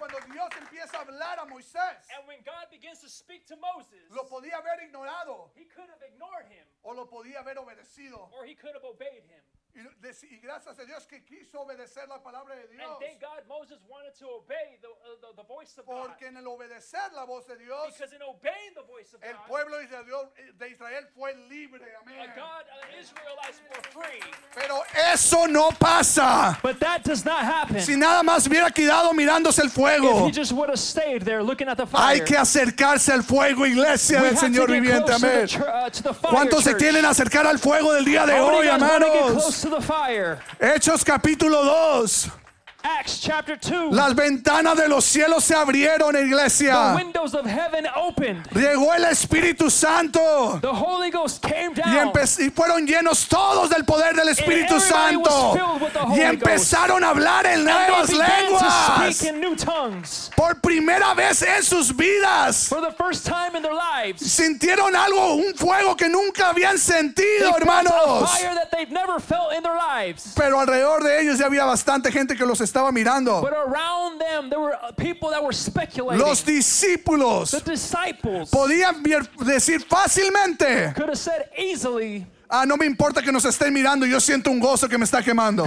Cuando Dios empieza a hablar a Moisés, And when God begins to speak to Moses, lo podía haber ignorado he could have ignored him o lo podía haber obedecido. or he could have obeyed him. Y, gracias a Dios que quiso obedecer la palabra de And Dios. thank God Moses wanted to obey the, uh, the, the voice of God. Porque en el obedecer la voz de Dios, Because in obeying the voice of el God, pueblo de Israel, de Israel fue libre. uh, Amén. God, uh, Israelites were free. Pero eso no pasa. But that does not happen. Si nada más hubiera quedado mirándose el if fuego. he just would have stayed there looking at the fire, Hay que acercarse al fuego, iglesia del Señor viviente. Amén. uh. ¿Cuántos se quieren acercar al fuego del día de How hoy, hermanos? To the fire? Hechos capítulo 2. Acts chapter 2. Las ventanas de los cielos se abrieron, the iglesia. windows of heaven opened. Llegó el Espíritu Santo. The Holy Ghost came Y, down. empe- y fueron llenos todos del poder del Espíritu everybody Santo. was filled with the Holy Y empezaron a hablar en and nuevas began to lenguas. speak in new tongues. Por primera vez en sus vidas. For the first time in their lives. Sintieron algo, un fuego que nunca habían They sentido, felt a hermanos. fire that they've never felt in their lives. Pero alrededor de ellos ya había bastante gente que los estaba mirando. But around them, there were uh, people that were speculating. Los discípulos the disciples podían decir fácilmente, could have said easily, ah, no me importa que nos estén mirando, yo siento un gozo que me está quemando.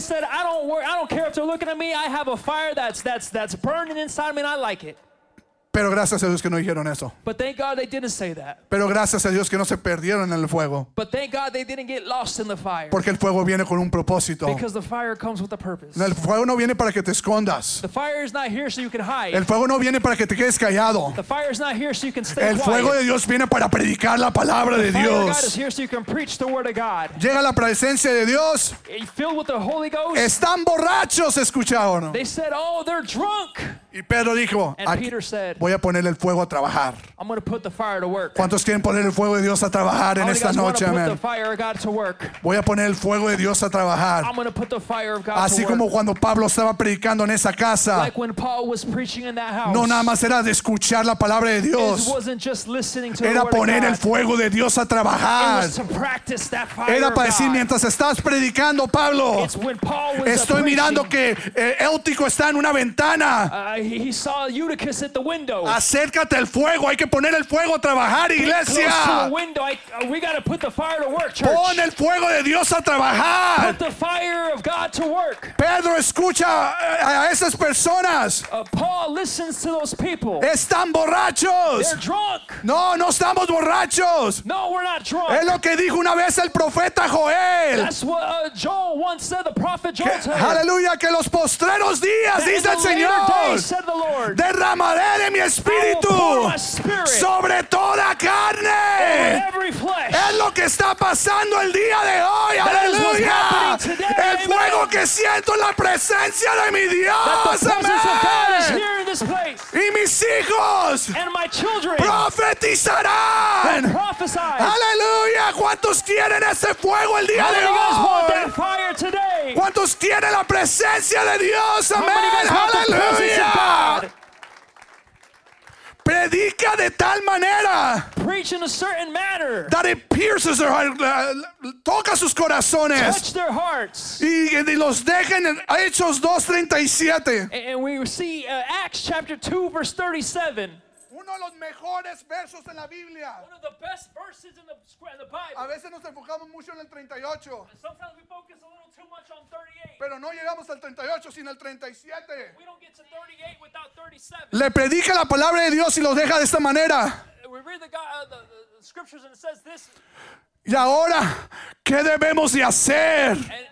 said, I don't worry, I don't care if they're looking at me. I have a fire that's that's that's burning inside me, and I like it. Pero gracias a Dios que no dijeron eso. But thank God they didn't say that. Pero gracias a Dios que no se perdieron en el fuego. But thank God they didn't get lost in the fire. Porque el fuego viene con un propósito. Because the fire comes with a purpose. El fuego no viene para que te escondas. The fire is not here so you can hide. El fuego no viene para que te quedes callado. The fire is not here so you can stay El fuego quiet. de Dios viene para predicar la palabra de The fire of God is Dios. here so you can preach the word of God. Llega la presencia de Dios. Filled with the Holy Ghost? Están borrachos, escucharon. They said, "Oh, they're drunk." Y Pedro dijo, And "Aquí Peter said, voy a poner el fuego a trabajar. "I'm to put the fire to work." ¿Cuántos quieren poner el fuego de Dios a trabajar en esta noche? Amén. the? Voy a poner el fuego de Dios a trabajar. I'm to put the fire of God Así to como work. cuando Pablo estaba predicando en esa casa. Like when Paul was preaching in that house. No nada más era de escuchar la palabra de It Dios. wasn't just listening to the Era of poner God. el fuego de Dios a It trabajar. was to practice that fire Era para decir, mientras estás predicando, Pablo, It's when Paul was estoy mirando que eh, Éutico está en una ventana. uh, he he saw Eutychus at the window. Acércate al fuego, hay que poner el fuego a trabajar, to iglesia. the window. I, uh, we got to put the fire to work, church. Pon el fuego de Dios a trabajar. Put the fire of God to work. Pedro escucha eh, a esas personas. Uh, Paul listens to those people. Están They're borrachos. drunk. No, no estamos borrachos. No, we're not drunk. Es lo que dijo una vez el profeta Joel. That's what uh, Joel once said, the prophet Joel Que- said. aleluya, que los postreros días, dice el Señor, derramaré de mi espíritu my spirit sobre toda carne. Es lo que está pasando el día de hoy, aleluya. El fuego que siento en la presencia de mi Dios, amén. Y mis hijos profetizarán. Aleluya. ¿Cuántos quieren ese fuego el día de hoy? ¿Cuántos quieren la presencia de Dios? Amén. Aleluya. Predica de tal manera Preach in a certain manner. that it pierces their heart, toca sus corazones Touch their hearts. y, y los dejen en Hechos 2.37. And we see uh, Acts chapter 2, verse 37. Uno de los mejores versos en la Biblia. One of the best verses in the, in the A Bible. veces nos enfocamos mucho en el 38, Sometimes we focus a little too much on 38. pero no llegamos al 38 sin el 37. We don't get to 38 without 37. Le predica la palabra de Dios y los deja de esta manera. We read the, uh, the, the, the scriptures and it says this. Y ahora, ¿qué debemos de hacer? And, and,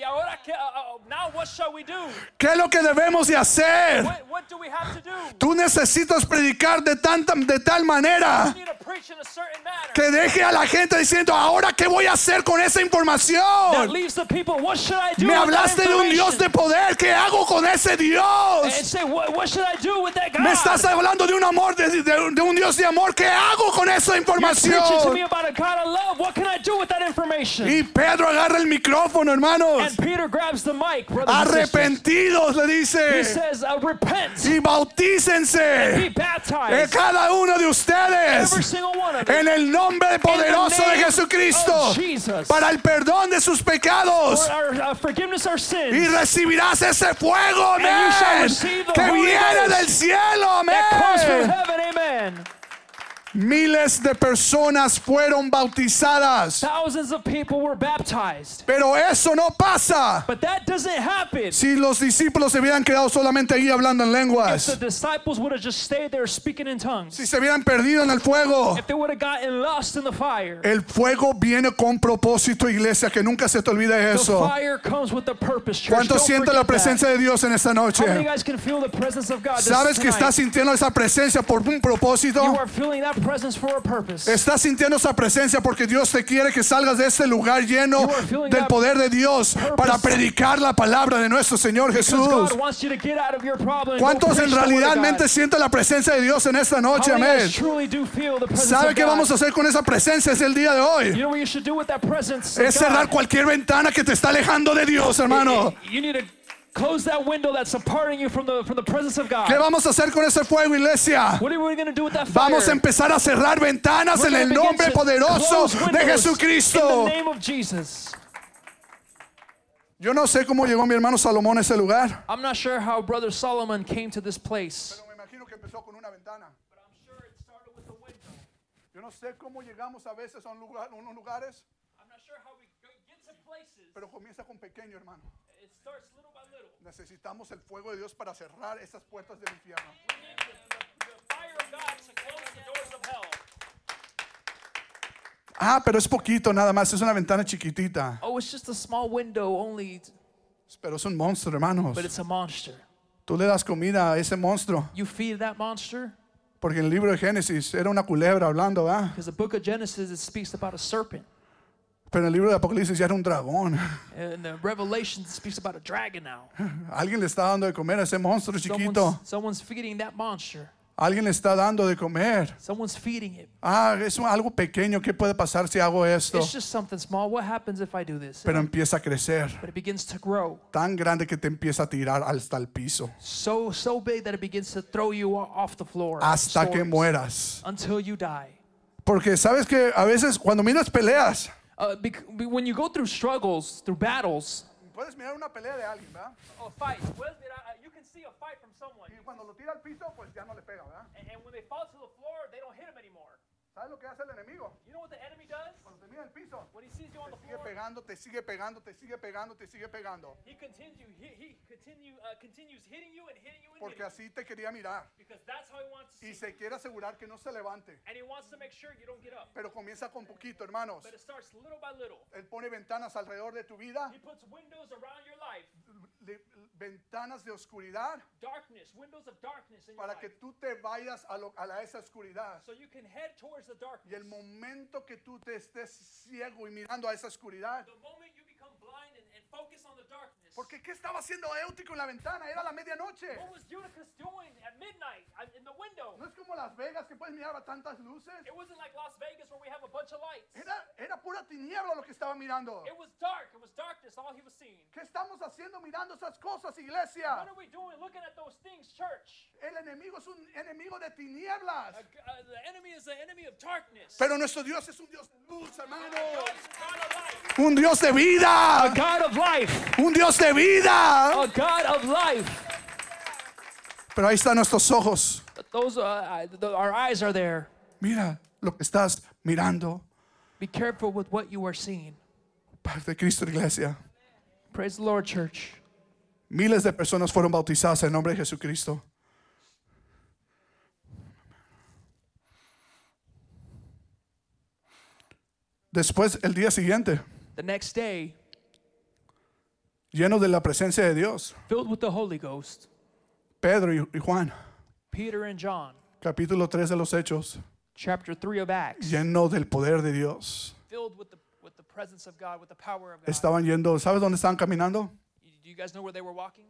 y ahora, que, uh, uh, now what shall we do? ¿Qué es lo que debemos de hacer? What, what do we have to do? Tú necesitas predicar de, tanta, de tal manera We need to preach in a certain manner. que deje a la gente diciendo, ahora qué voy a hacer con esa That información. leaves the people, what should I do Me with that hablaste de un Dios de poder, ¿qué hago con ese And Dios? say, what, what should I do with that God? Me estás hablando de un amor, de, de- de un Dios de amor, ¿qué hago con esa You're preaching to me información? about a God of love. What can I do with that information? Y Pedro agarra el micrófono, hermanos. Arrepentidos, le He dice, says, uh, repent, y bautícense cada uno de ustedes en el nombre poderoso de Jesucristo para el perdón de sus pecados. uh. Y recibirás ese fuego, amén, que Holy viene Ghost del cielo, that comes from amén. Miles de personas fueron bautizadas, Thousands of people were baptized. pero eso no pasa But that doesn't happen. si los discípulos se hubieran quedado solamente ahí hablando en If the lenguas, disciples would have just stayed there speaking in tongues, si se hubieran perdido en el fuego. if they would have gotten lost in the fire, El fuego viene con propósito, iglesia, que nunca se te olvide the eso. fire comes with a purpose, church. ¿Cuántos Don't sienten la that. presencia de Dios en esta noche? How many guys can feel the presence of God ¿Sabes que estás sintiendo esa presencia por un propósito? You are feeling that presence for a purpose. Estás sintiendo esa presencia porque Dios te quiere que salgas de este lugar lleno del poder de Dios para predicar la palabra de nuestro Señor Jesús. ¿Cuántos en realidad mente sienten la presencia de Dios en esta noche? Amén. ¿Sabe qué vamos a hacer con esa presencia? Es el día de hoy. Es cerrar cualquier ventana que te está alejando de Dios, hermano. Close that window that's parting you from the from the presence of God. ¿Qué vamos a hacer con ese fuego, iglesia? What are we going to do with that fire? Vamos a empezar a cerrar ventanas We're en el nombre poderoso de Jesucristo. In the name of Jesus. Yo no sé cómo llegó mi hermano Salomón a ese lugar. I'm not sure how Brother Solomon came to this place. me imagino que empezó con una ventana. But I'm sure it started with a window. Yo no sé cómo llegamos a veces a un lugar, unos lugares, I'm not sure how we get to places. pero comienza con pequeño, hermano. It starts little by little. Necesitamos el fuego de Dios para cerrar esas puertas del infierno. We need the, the, the fire of God to close the doors of hell. Ah, pero es poquito nada más, es una ventana chiquitita. Oh, it's just a small window only, Pero es un monstruo, hermanos. but it's a monster. Tú le das comida a ese monstruo. You feed that monster Porque en el libro de Génesis era una culebra hablando, ¿ah? because the book of Genesis it speaks about a serpent. Pero en el libro de Apocalipsis ya era un dragón. And the Revelation speaks about a dragon now. Alguien le está dando de comer a ese monstruo chiquito. Someone's, someone's feeding that monster. Alguien le está dando de comer. Someone's feeding it. Ah, es algo pequeño. ¿Qué puede pasar si hago esto? It's just something small. What happens if I do this? Pero empieza a crecer. But it begins to grow Tan grande que te empieza a tirar hasta el piso. so so big that it begins to throw you off the floor Hasta que stories, mueras. until you die. Porque sabes que a veces cuando miras peleas, Uh, bec- when you go through struggles, through battles, puedes mirar una pelea de alguien, ¿verdad? oh, fight. you can see a fight from someone, Y cuando lo tira al piso, pues ya no le pega, ¿verdad? and, and when they fall to the floor, they don't hit him anymore. ¿Sabes lo que hace el enemigo? You know what the enemy does? Cuando te mira el piso, When he sees you on te the sigue floor, pegando, te sigue pegando, te sigue pegando, te sigue pegando. he continue he, he continue uh, continues hitting you and hitting you and Porque hitting así te quería mirar. because that's how he wants to Y see. se quiere asegurar que no se levante. And he wants to make sure you don't get up. Pero comienza con poquito, hermanos. But it starts little by little. Él pone ventanas alrededor de tu vida, He puts windows around your life, le- ventanas de oscuridad, darkness, windows of darkness in your para que tú te vayas a, lo- a la- esa oscuridad. So you can head towards the Y el momento que tú te estés ciego y mirando a esa oscuridad, The moment you become blind and, and focus on the darkness. Porque ¿qué estaba haciendo Éutico en la ventana? Era la medianoche. What was Eutychus doing at midnight uh, in the window? No es como Las Vegas que puedes mirar a tantas luces. It wasn't like Las Vegas where we have a bunch of lights. Era, era pura tiniebla lo que estaba mirando. It was dark. It was darkness, all he was seeing. ¿Qué estamos haciendo mirando esas cosas, iglesia? What are we doing looking at those things, church? El enemigo es un enemigo de tinieblas. Uh, uh, the enemy is the enemy of darkness. Pero nuestro Dios es un Dios de luz, hermano. Un Dios de vida. God of life. Un Dios de vida. A God of life. Pero ahí están nuestros ojos. Those, uh, the, our eyes are there. Mira lo que estás mirando. Be careful with what you are seeing. Paz de Cristo, iglesia. Praise the Lord, church. Miles de personas fueron bautizadas en nombre de Jesucristo. Después, el día siguiente, The next day, lleno de la presencia de Dios, filled with the Holy Ghost, Pedro y Juan, Peter and John, capítulo 3 de los Hechos, chapter 3 of Acts, lleno del poder de Dios. filled with the, with the presence of God, with the power of God. Estaban yendo, ¿sabes dónde estaban caminando? Do you guys know where they were walking?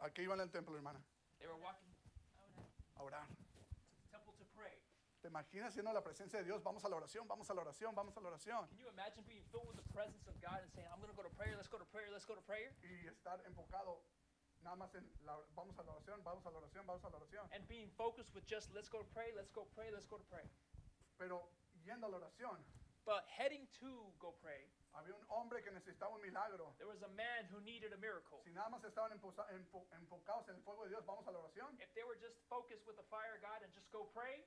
Aquí iban al templo, hermana, They were walking a orar. to the temple to pray. ¿Te imaginas siendo la presencia de Dios? Vamos a la oración, vamos a la oración, vamos a la oración. Can you imagine being filled with the presence of God and saying, I'm going to go to prayer, let's go to prayer, let's go to prayer. y estar enfocado nada más en la, vamos a la oración, vamos a la oración, vamos a la oración. And being focused with just let's go to pray, let's go pray, let's go to pray. Pero yendo a la oración, But heading to go pray, había un hombre que necesitaba un milagro. there was a man who needed a miracle. Si nada más estaban enfocados en el fuego de Dios, vamos a la oración. If they were just focused with the fire of God and just go pray,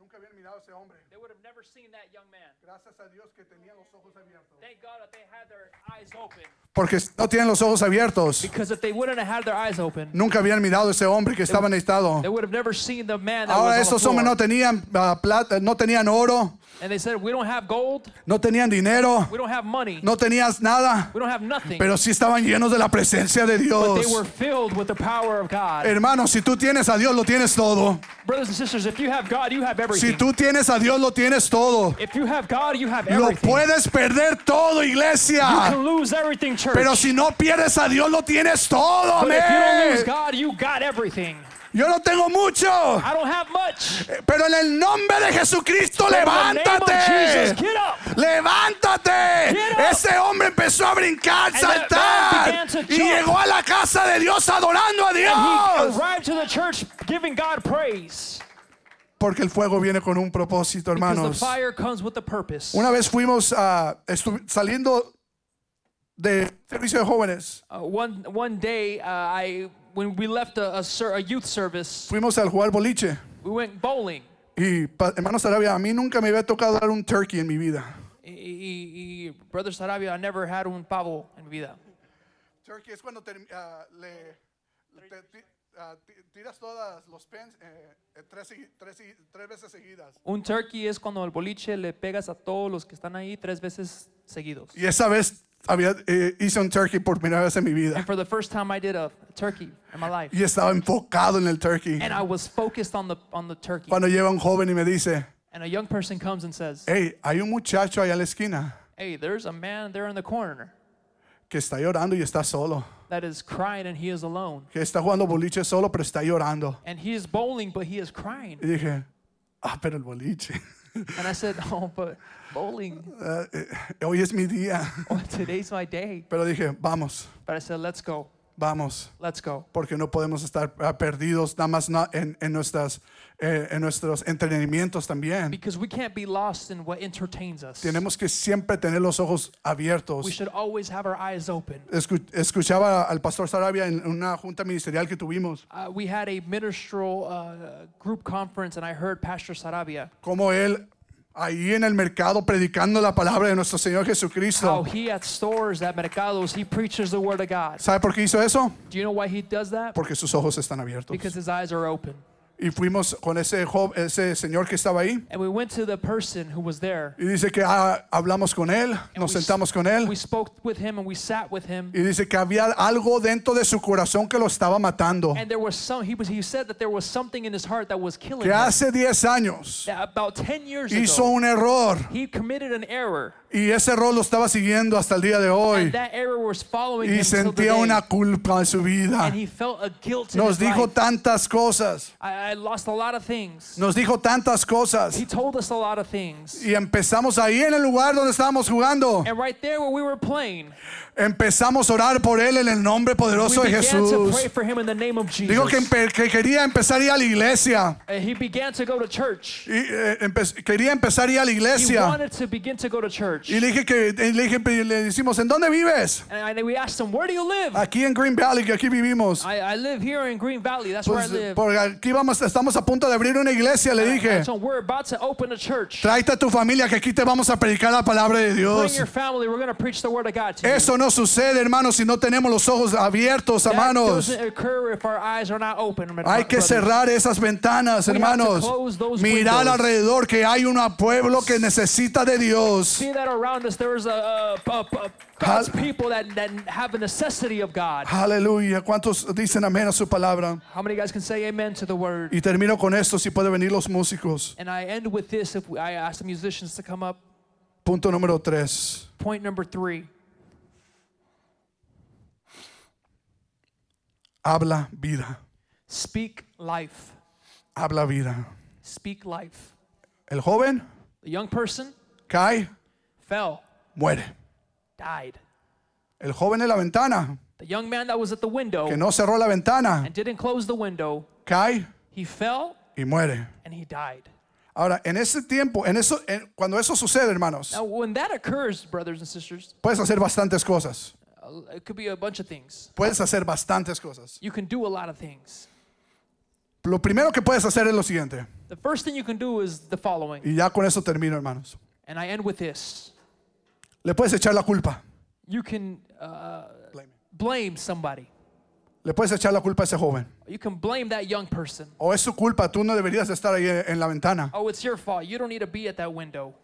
Nunca habían mirado a ese hombre. they would have never seen that young man. Gracias a Dios que tenía los ojos abiertos. Thank God that they had their eyes open. Porque si no tienen los ojos abiertos. Because if they wouldn't have had their eyes open, Nunca habían mirado a ese hombre que estaba necesitado. they would have never seen the man that Ahora was on estos the hombres no tenían ah, plata, no tenían oro, And they said, we don't have gold, no tenían dinero, we don't have money, no tenías nada, we don't have nothing. pero sí estaban llenos de la presencia de But they Dios. were filled with the power of God. Hermano, si tú tienes a Dios, lo tienes todo. Brothers and sisters, if you have God, you have Si everything. tú tienes a Dios, lo tienes todo. If you have God, you have Lo everything. puedes perder todo, You iglesia. can lose everything, church. Pero si no pierdes a Dios, lo tienes todo. But if you don't lose amén. God, you got everything. Yo no tengo mucho, I don't have much. pero en el nombre de Jesucristo, name of Jesus, levántate. Levántate. Ese hombre empezó a brincar, And saltar y llegó a la casa de Dios adorando a Dios. Porque el fuego viene con un propósito, Because the hermanos. fire comes with a purpose. Una vez fuimos estu- saliendo de servicio de jóvenes, Uh, one one day, uh, I when we left a, a, ser- a youth service, fuimos al jugar boliche. we went bowling. Y pa- hermanos Arabia, a mí nunca me había tocado dar un turkey en mi vida. Y, y- y, Brother Sarabia, I never had un pavo en mi vida. Turkey es cuando term- ah, le, te- tiras todas los pens eh, eh, tres, tres tres veces seguidas. Un turkey es cuando el boliche le pegas a todos los que están ahí tres veces seguidos. Y esa vez había, eh, hice un turkey por primera vez en mi vida. And for the first time, I did a turkey in my life, Y estaba enfocado en el turkey. and I was focused on the on the turkey. Cuando llega un joven y me dice, And a young person comes and says, hey, hay un muchacho allá en la esquina "Hey, there's a man there in the corner que está llorando y está solo. That is crying, and he is alone, Que está jugando boliche solo, pero está llorando. and he is bowling, but he is crying." Y dije, ah, pero el boliche. And I said, "Oh, but bowling. Ah, eh, hoy es mi día. Oh, today's my day." Pero dije, vamos, But I said, "Let's go, vamos. let's go." porque no podemos estar ah, perdidos nada más en, en nuestras, eh, en nuestros entretenimientos también. Because we can't be lost in what entertains us. Tenemos que siempre tener los ojos abiertos. We should always have our eyes open. Escu- escuchaba al pastor Sarabia en una junta ministerial que tuvimos, Uh, we had a ministerial uh, group conference, and I heard Pastor Sarabia como él ahí en el mercado predicando la palabra de nuestro Señor how Jesucristo. he at stores, at mercados, he preaches the word of God. ¿Sabe por qué hizo eso? Do you know why he does that? Porque sus ojos están abiertos. Because his eyes are open. Y fuimos con ese, ese señor que estaba ahí And we went to the person who was there. y dice que ah, hablamos con él, nos we- sentamos con él We spoke with him and we sat with him. y dice que había algo dentro de su corazón que lo estaba matando. And there was some, he, was, he said that there was something in his heart that was killing que him. hace 10 años That about 10 years hizo ago, un error he committed an error. y ese error lo estaba siguiendo hasta el día de hoy y sentía una culpa en su vida. Nos dijo tantas cosas, I, I lost a lot of things. nos dijo tantas cosas He told us a lot of things. y empezamos ahí en el lugar donde estábamos jugando. And right there where we were playing, Empezamos a orar por él en el nombre poderoso de Jesús. Dijo que, que quería empezar a ir a la iglesia. And he began to go to church. Y, eh, empe- quería empezar a ir a la iglesia. Y le dije que le, dije, le decimos, ¿en dónde vives? And I- we asked him, Where do you live? Aquí en Green Valley, que aquí vivimos. I, I live here in Green Valley. That's where I Pues, live. porque aquí vamos, estamos a punto de abrir una iglesia, le dije. So we're about to open a church. Tráete a tu familia que aquí te vamos a predicar la palabra de Bring Dios. your family. We're going to preach the word of God to you. Eso no sucede, hermanos, si no tenemos los ojos abiertos, hermanos. Hay que cerrar esas ventanas, hermanos. Mirar alrededor que hay un pueblo que necesita de Dios. Aleluya. ¿Cuántos dicen amén a su palabra? How many guys can say amen to the word? Y termino con esto, si puede venir los músicos. And I end with this. If I ask the musicians to come up, Punto número tres. point number three: Habla vida. speak life. Habla vida. Speak life. El joven The young person cae, fell, muere. died. El joven en la ventana, The young man that was at the window que no cerró la ventana, and didn't close the window, cae he fell y muere. and he died. Ahora, en ese tiempo, en eso, en- cuando eso sucede, hermanos, Now, when that occurs, brothers and sisters, puedes hacer bastantes cosas. It could be a bunch of things. Puedes hacer bastantes cosas. You can do a lot of things. Lo primero que puedes hacer es lo siguiente. The first thing you can do is the following, Y ya con eso termino, hermanos. and I end with this. Le puedes echar la culpa. You can uh, blame somebody. Le puedes echar la culpa a ese joven. You can blame that young person. O es su culpa, tú no deberías estar ahí en la ventana. Oh, it's your fault. You don't need to be at that window.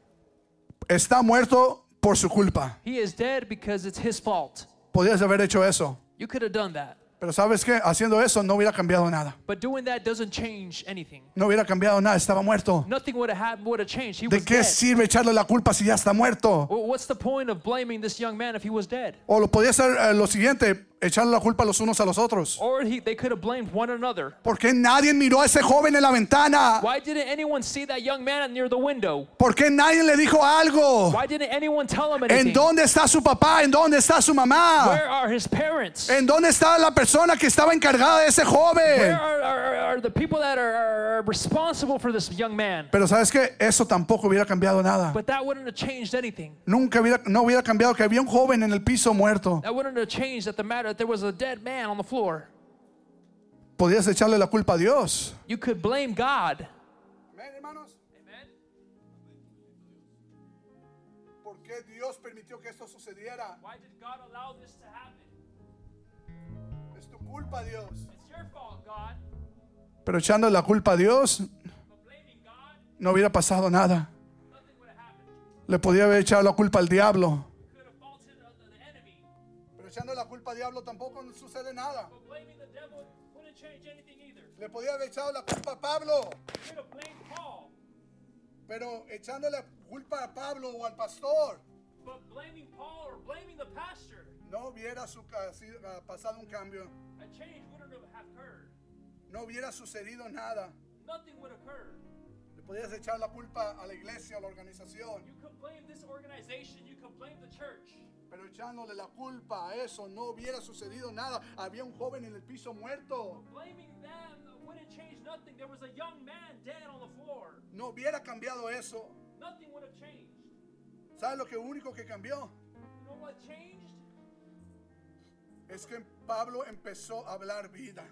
Está muerto por su culpa. He is dead because it's his fault. Podrías haber hecho eso. You could have done that. Pero sabes qué, haciendo eso no hubiera cambiado nada. But doing that doesn't change anything. No hubiera cambiado nada, estaba muerto. Nothing would have happened, would have changed. He ¿De was qué dead. sirve echarle la culpa si ya está muerto? Well, what's the point of blaming this young man if he was dead? O lo podía hacer eh, lo siguiente, echarle la culpa los unos a los otros. Or he, they could have blamed one another. ¿Por qué nadie miró a ese joven en la ventana? Why didn't anyone see that young man near the window? ¿Por qué nadie le dijo algo? Why didn't anyone tell him ¿En dónde está su papá? ¿En dónde está su mamá? Where are his parents? ¿En dónde está la persona que estaba encargada de ese Where joven? are, are, are the people that are, are responsible for this young man? Pero sabes que eso tampoco hubiera cambiado nada. But that wouldn't have changed anything. Nunca hubiera, no hubiera cambiado que había un joven en el piso muerto. That wouldn't have changed that the matter that there was a dead man on the floor. Podías echarle la culpa a Dios. You could blame God. ¿Por qué Dios permitió que esto sucediera? Why did God allow this to happen? Es tu culpa, Dios. It's your fault, God. Pero echando la culpa a Dios, But blaming God, no hubiera pasado nada. nothing would have happened. Le podía haber echado la culpa al diablo. Echando la culpa al diablo tampoco sucede nada. Le podía haber echado la culpa a Pablo. Pero echando la culpa a Pablo o al pastor, But blaming Paul or blaming the pastor, no hubiera su- ah, pasado un cambio. a change wouldn't have occurred. No hubiera sucedido nada. Nothing would occur. Le podías echar la culpa a la iglesia, a la organización. You could blame this organization, you could blame the church. Pero echándole la culpa a eso no hubiera sucedido nada. Había un joven en el piso muerto. No hubiera cambiado eso. ¿Sabes lo que único que cambió? Es que Pablo empezó a hablar vida.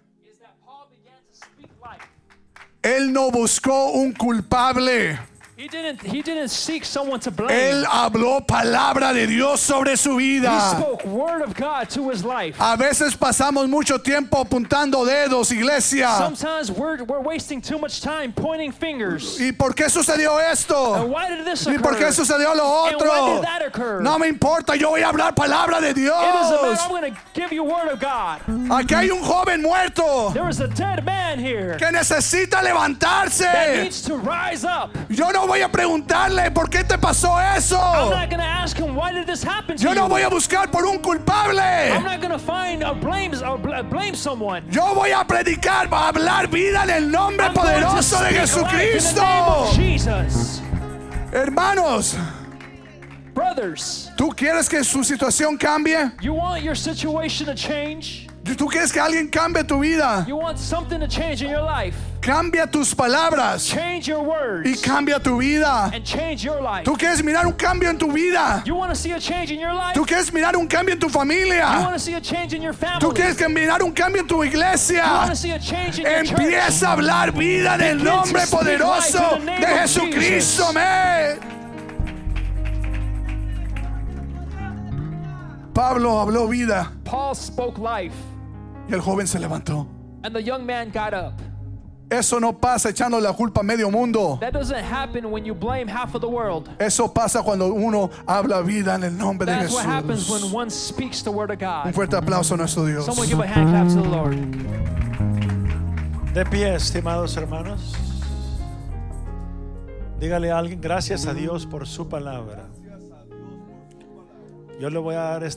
Él no buscó un culpable. He didn't he didn't seek someone to blame. Él habló palabra de Dios sobre su he vida. spoke word of God to his life. A veces pasamos mucho tiempo apuntando dedos, iglesia. Sometimes we're, we're wasting too much time pointing fingers. ¿Y por qué sucedió And esto? why did this ¿Y por qué sucedió lo And why otro? did that occur? No me importa, yo voy a hablar palabra de It doesn't matter. Dios. I'm going to give you word of God. Aquí hay un joven muerto There is a dead man here que necesita that levantarse. needs to rise up. Yo no voy a preguntarle por qué te pasó eso. I'm not going to ask him why did this happen to Yo you. no voy a buscar por un I'm culpable. not going to find or blame or bl- blame someone. Yo voy a predicar, a hablar vida en el nombre I'm going to poderoso de speak life in the name Jesucristo. Jesus. Hermanos, Brothers, ¿tú quieres que su situación cambie? you want your situation to change? ¿Tú quieres que alguien cambie tu vida? You want something to change in your life? Cambia tus palabras Change your words y cambia tu vida. and change your life. ¿Tú quieres mirar un cambio en tu vida? You want to see a change in your life? ¿Tú quieres mirar un cambio en tu You want familia? to see a change in your family? ¿Tú quieres que mirar un cambio en tu You want iglesia? to see a change in your? Empieza a hablar vida en el nombre poderoso de Jesucristo. Amén. Pablo habló vida Paul spoke life, y el joven se levantó. and the young man got up. Eso no pasa echando la culpa a medio mundo. That doesn't happen when you blame half of the world. Eso pasa cuando uno habla vida en el nombre de That's what happens when Jesús. one speaks the word of Un God. fuerte aplauso a nuestro Dios. Someone give a hand clap to the Lord. De pie, estimados hermanos. Dígale a alguien, gracias a Dios por su palabra. Yo le voy a dar este